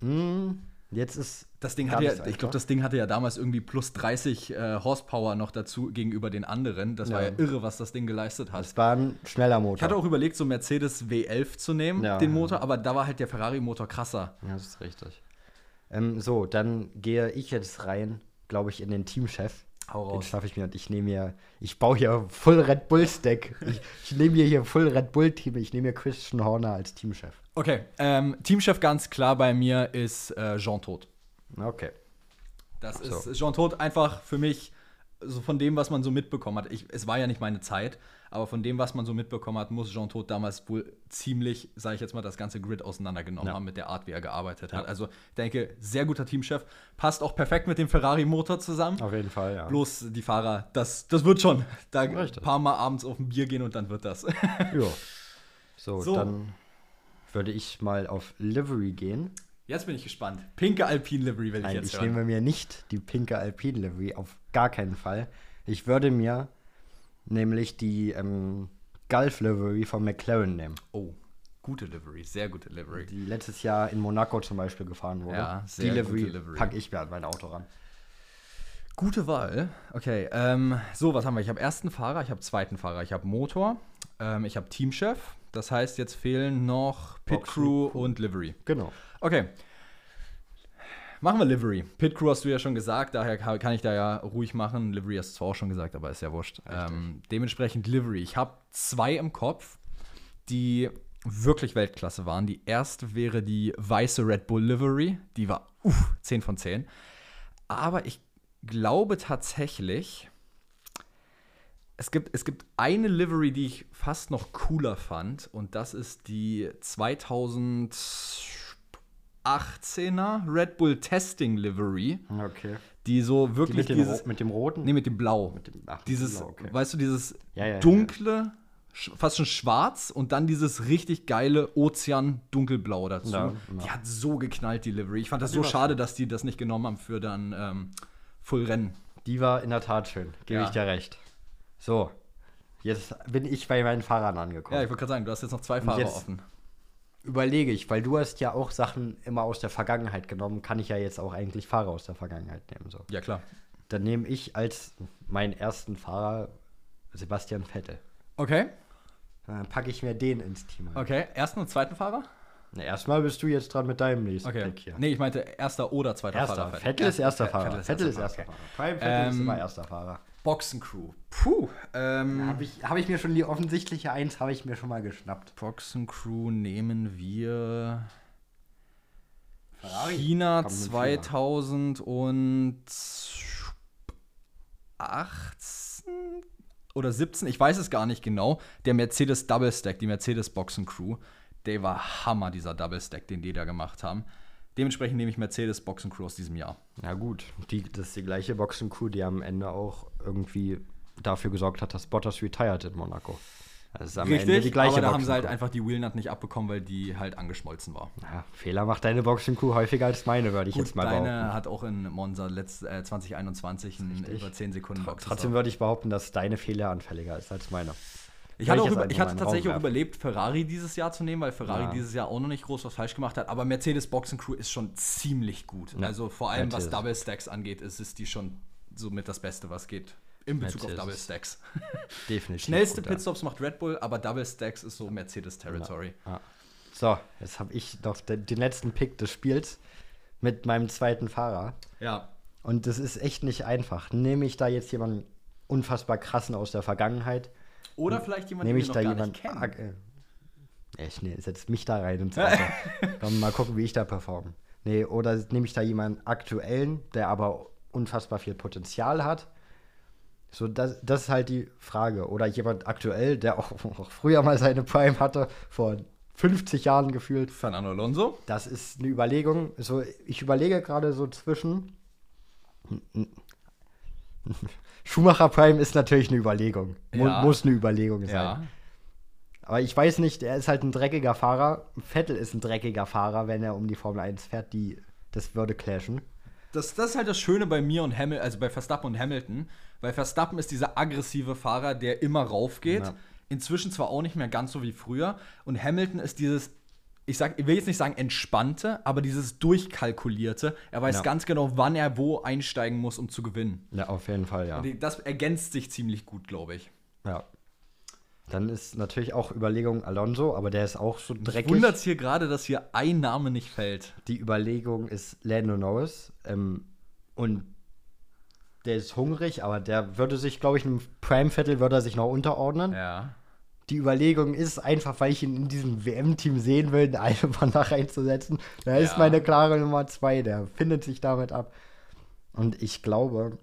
B: Hm, jetzt ist.
A: Das Ding hatte ja, ich glaube, das Ding hatte ja damals irgendwie plus 30 äh, Horsepower noch dazu gegenüber den anderen. Das war
B: Ja.
A: ja irre, was das Ding geleistet hat.
B: Es war ein schneller Motor.
A: Ich hatte auch überlegt, so Mercedes W11 zu nehmen,
B: Ja.
A: den Motor, aber da war halt der Ferrari-Motor krasser.
B: Ja, das ist richtig. Ähm, so, dann gehe ich jetzt rein, glaube ich, in den Teamchef.
A: Hau
B: Den
A: raus.
B: schaffe ich mir und ich nehme mir, ich baue hier Full Red Bull Stack. Ich, ich nehme mir hier Full Red Bull Team. Ich nehme mir Christian Horner als Teamchef.
A: Okay, ähm, Teamchef ganz klar bei mir ist äh, Jean Todt.
B: Okay.
A: Das
B: So.
A: ist Jean Todt einfach für mich, so von dem, was man so mitbekommen hat. Ich, es war ja nicht meine Zeit, aber von dem, was man so mitbekommen hat, muss Jean Todt damals wohl ziemlich, sage ich jetzt mal, das ganze Grid auseinandergenommen
B: Ja.
A: haben mit der Art, wie er gearbeitet
B: Ja.
A: hat. Also ich denke, sehr guter Teamchef. Passt auch perfekt mit dem Ferrari-Motor zusammen.
B: Auf jeden Fall, ja.
A: Bloß die Fahrer, das, das wird schon. Da ein paar Mal abends auf ein Bier gehen und dann wird das.
B: Ja. So,
A: So.
B: dann würde ich mal auf Livery gehen.
A: Jetzt bin ich gespannt. Pinke Alpine Livery will ich
B: Nein,
A: jetzt
B: ich
A: hören.
B: nehme mir nicht die pinke Alpine Livery, auf gar keinen Fall. Ich würde mir nämlich die ähm, Gulf Livery von McLaren nehmen,
A: oh, gute Livery, sehr gute Livery.
B: die letztes Jahr in Monaco zum Beispiel gefahren wurde.
A: Ja,
B: die
A: sehr
B: Livery,
A: gute Livery.
B: packe ich mir an mein Auto ran.
A: Gute Wahl. Okay, ähm, so, was haben wir? Ich habe ersten Fahrer, ich habe zweiten Fahrer, ich habe Motor, ähm, ich habe Teamchef. Das heißt, jetzt fehlen noch Pit Crew und Livery.
B: Genau.
A: Okay. Machen wir Livery. Pit Crew hast du ja schon gesagt, daher ka- kann ich da ja ruhig machen. Livery hast du zwar auch schon gesagt, aber ist ja wurscht. Ähm, dementsprechend Livery. Ich habe zwei im Kopf, die wirklich Weltklasse waren. Die erste wäre die weiße Red Bull Livery. Die war uff, 10 von 10. Aber ich glaube tatsächlich, es gibt, es gibt eine Livery, die ich fast noch cooler fand. Und das ist die 2018er Red Bull Testing Livery,
B: Okay.
A: die so
B: Die
A: wirklich
B: mit, dem
A: dieses.
B: Ro mit dem roten?
A: Nee, mit dem Blau.
B: Mit dem- ach, mit dem
A: dieses,
B: Blau, okay.
A: weißt du, dieses
B: Ja, ja, ja.
A: dunkle, sch- fast schon schwarz und dann dieses richtig geile Ozean-dunkelblau dazu.
B: Ja,
A: Die
B: ja.
A: hat so geknallt, die Livery. Ich fand das
B: Die
A: so schade, dass die das nicht genommen haben für dann ähm, Full Rennen.
B: Die war in der Tat schön, gebe
A: Ja.
B: ich dir recht. So, Jetzt bin ich bei meinen Fahrern angekommen.
A: Ja, ich wollte gerade sagen, du hast jetzt noch zwei Fahrer offen.
B: Überlege ich, weil du hast ja auch Sachen immer aus der Vergangenheit genommen, kann ich ja jetzt auch eigentlich Fahrer aus der Vergangenheit nehmen. So.
A: Ja, klar.
B: Dann nehme ich als meinen ersten Fahrer Sebastian Vettel.
A: Okay,
B: Dann packe ich mir den ins Team. rein.
A: okay. Ersten und zweiten Fahrer?
B: Na, erstmal bist du jetzt dran mit deinem nächsten
A: Okay.
B: Pick hier.
A: Nee, ich meinte erster oder zweiter
B: Erster.
A: Fahrer.
B: Vettel ist erster Fahrer. Vettel ist erster. Fahrer. Prime Vettel ist
A: Ähm,
B: immer erster Fahrer.
A: Boxencrew. Puh. Ähm,
B: Habe ich, hab ich mir schon die offensichtliche Eins, habe ich mir schon mal geschnappt.
A: Boxencrew nehmen wir
B: Ferrari?
A: China
B: Komm, nimm
A: 2018 oder 17, ich weiß es gar nicht genau. Der Mercedes Double Stack, die Mercedes Boxencrew, der war Hammer, dieser Double Stack, den die da gemacht haben. Dementsprechend nehme ich Mercedes Boxencrew aus diesem Jahr.
B: Ja gut, die, das ist die gleiche Boxencrew, die am Ende auch irgendwie dafür gesorgt hat, dass Bottas retired in Monaco. Das ist am Ende die gleiche
A: aber da haben sie halt einfach die Wheelnut nicht abbekommen, weil die halt angeschmolzen war.
B: Ja, Fehler macht deine Boxencrew häufiger als meine, würde ich
A: Gut,
B: jetzt mal
A: deine
B: behaupten.
A: hat auch in Monza letzt, äh, 2021 einen
B: Richtig.
A: über 10 Sekunden Box.
B: Trotzdem würde ich behaupten, dass deine Fehler anfälliger ist als meine.
A: Ich hatte, auch über, ich hatte tatsächlich auch überlebt, Ferrari dieses Jahr zu nehmen, weil Ferrari
B: Ja.
A: dieses Jahr auch noch nicht groß was falsch gemacht hat. Aber Mercedes Boxencrew ist schon ziemlich gut.
B: Ja,
A: Also vor allem was
B: Mercedes.
A: Double Stacks angeht, ist es die schon somit das Beste, was geht. In Bezug auf
B: Mercedes.
A: Double Stacks.
B: Definitiv.
A: Schnellste
B: gut, ja.
A: Pitstops macht Red Bull, aber Double Stacks ist so Mercedes Territory.
B: Ja. So, jetzt habe ich noch den, den letzten Pick des Spiels mit meinem zweiten Fahrer.
A: Ja.
B: Und das ist echt nicht einfach. Nehme ich da jetzt jemanden unfassbar krassen aus der Vergangenheit?
A: Oder vielleicht jemand,
B: Nehme
A: den
B: ich
A: wir
B: da
A: noch gar
B: jemanden.
A: nicht kennen.
B: arg- äh, ich ne, setze mich da rein ins Auto. Komm, mal gucken, wie ich da performe. Nee, oder nehme ich da jemanden aktuellen, der aber unfassbar viel Potenzial hat? So, das, das ist halt die Frage. Oder jemand aktuell, der auch, auch früher mal seine Prime hatte, vor 50 Jahren gefühlt.
A: Fernando Alonso.
B: Das ist eine Überlegung. So, ich überlege gerade so zwischen. Schumacher Prime ist natürlich eine Überlegung.
A: Ja.
B: Muss eine Überlegung sein.
A: Ja.
B: Aber ich weiß nicht, er ist halt ein dreckiger Fahrer. Vettel ist ein dreckiger Fahrer, wenn er um die Formel 1 fährt. Die, das würde clashen.
A: Das, das ist halt das Schöne bei mir und Hamilton, also bei Verstappen und Hamilton, weil Verstappen ist dieser aggressive Fahrer, der immer raufgeht.
B: Ja.
A: Inzwischen zwar auch nicht mehr ganz so wie früher. Und Hamilton ist dieses, ich, sag, ich will jetzt nicht sagen entspannte, aber dieses durchkalkulierte. Er weiß
B: Ja.
A: ganz genau, wann er wo einsteigen muss, um zu gewinnen.
B: Ja, auf jeden Fall, ja.
A: Das ergänzt sich ziemlich gut, glaube ich.
B: ja. Dann ist natürlich auch Überlegung Alonso, aber der ist auch so dreckig.
A: Wundert es hier gerade, dass hier ein Name nicht fällt.
B: Die Überlegung ist Lando Norris. Ähm, und der ist hungrig, aber der würde sich, glaube ich, einem Prime-Vettel würde er sich noch unterordnen.
A: Ja.
B: Die Überlegung ist einfach, weil ich ihn in diesem WM-Team sehen will, einen nach reinzusetzen. Da ist
A: Ja.
B: meine klare Nummer zwei. Der findet sich damit ab. Und ich glaube,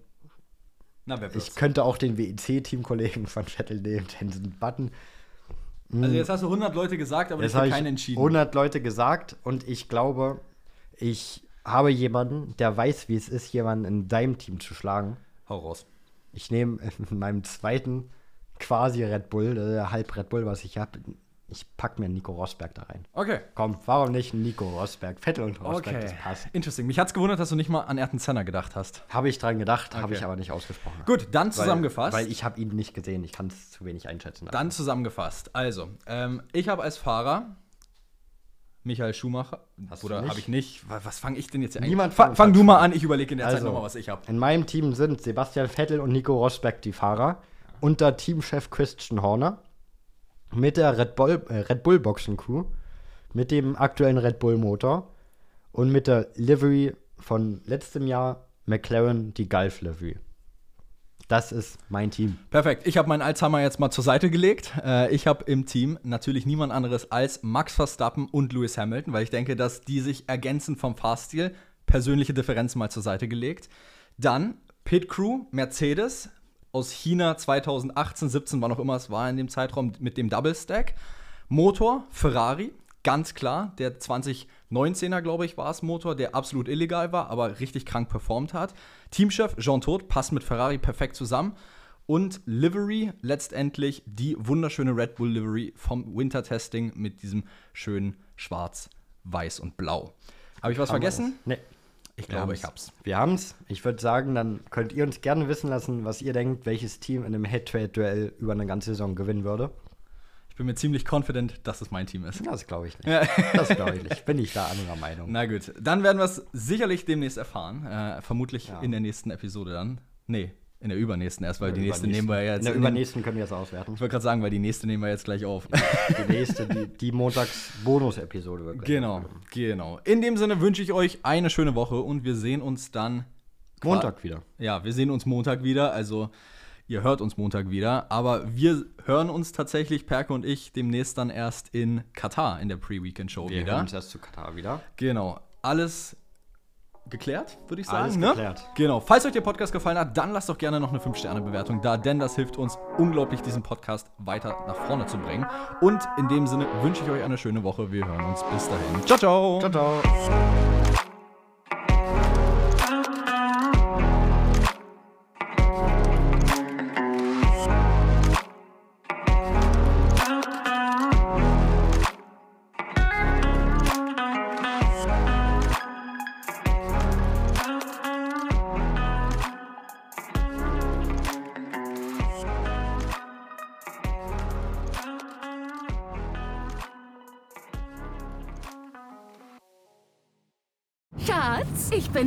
A: Na,
B: ich könnte auch den WEC-Teamkollegen von Vettel nehmen, Jensen Button.
A: Also jetzt hast du 100 Leute gesagt, aber
B: Jetzt
A: habe
B: ich
A: keinen entschieden.
B: 100 Leute gesagt und ich glaube, ich habe jemanden, der weiß, wie es ist, jemanden in deinem Team zu schlagen.
A: Hau raus.
B: Ich nehme in meinem zweiten quasi Red Bull, äh, halb Red Bull, was ich habe, ich packe mir Nico Rosberg da rein.
A: Okay.
B: Komm, warum nicht Nico Rosberg? Vettel und Rosberg, das
A: Okay.
B: passt.
A: Interesting. Mich hat's gewundert, dass du nicht mal an Ayrton Senna gedacht hast.
B: Habe ich dran gedacht, habe
A: Okay.
B: ich aber nicht ausgesprochen.
A: Gut, dann
B: Weil-
A: zusammengefasst.
B: Weil, ich habe ihn nicht gesehen, ich kann es zu wenig einschätzen.
A: Dann zusammengefasst. Also, ähm, ich habe als Fahrer Michael Schumacher.
B: Hast
A: oder habe ich nicht? Wa- Was fange ich denn jetzt
B: Niemand
A: Fa
B: von
A: fang
B: uns
A: du
B: hat
A: mal an, ich überlege in der Zeit
B: Also,
A: nochmal, was ich habe.
B: In meinem Team sind Sebastian Vettel und Nico Rosberg die Fahrer. Unter Teamchef Christian Horner. Mit der Red Bull, äh, Red Bull Boxen Crew. Mit dem aktuellen Red Bull Motor. Und mit der Livery von letztem Jahr McLaren, die Gulf Livery. Das ist mein Team.
A: Perfekt. Ich habe meinen Alzheimer jetzt mal zur Seite gelegt. Äh, ich habe im Team natürlich niemand anderes als Max Verstappen und Lewis Hamilton, weil ich denke, dass die sich ergänzen vom Fahrstil. Persönliche Differenzen mal zur Seite gelegt. Dann Pit Crew, Mercedes aus China 2018, 17, wann auch immer es war in dem Zeitraum mit dem Double Stack. Motor, Ferrari, ganz klar. Der 2019er, glaube ich, war es Motor, der absolut illegal war, aber richtig krank performt hat. Teamchef Jean Todt passt mit Ferrari perfekt zusammen. Und Livery, letztendlich die wunderschöne Red Bull Livery vom Winter-Testing mit diesem schönen Schwarz, Weiß und Blau. Habe ich was vergessen?
B: Nee.
A: Ich glaube, ich hab's.
B: Wir haben's. Ich würde sagen, dann könnt ihr uns gerne wissen lassen, was ihr denkt, welches Team in einem Head-to-Head-Duell über eine ganze Saison gewinnen würde.
A: Ich bin mir ziemlich confident, dass es mein Team ist.
B: Das glaube ich nicht.
A: Ja.
B: Das glaube ich nicht. Bin ich da anderer Meinung.
A: Na gut, dann werden wir es sicherlich demnächst erfahren. Äh, vermutlich
B: Ja.
A: in der nächsten Episode dann. Nee, in der übernächsten erst, weil die nächste nehmen wir ja jetzt.
B: In der übernächsten können wir es auswerten.
A: Ich wollte gerade sagen, weil die nächste nehmen wir jetzt gleich auf.
B: Die nächste, die, die Montags-Bonus-Episode wird gleich
A: genau, genau. In dem Sinne wünsche ich euch eine schöne Woche und wir sehen uns dann.
B: Montag wieder.
A: Ja, wir sehen uns Montag wieder. Also, ihr hört uns Montag wieder. Aber wir hören uns tatsächlich, Perke und ich, demnächst dann erst in Katar in der Pre-Weekend-Show
B: Wir
A: wieder.
B: hören uns erst zu Katar wieder.
A: Genau. Alles geklärt, würde ich sagen.
B: Alles
A: ne?
B: geklärt.
A: Genau. Falls euch der Podcast gefallen hat, dann lasst doch gerne noch eine 5-Sterne-Bewertung da, denn das hilft uns unglaublich, diesen Podcast weiter nach vorne zu bringen. Und in dem Sinne wünsche ich euch eine schöne Woche. Wir hören uns bis dahin. Ciao, ciao.
B: Ciao, ciao.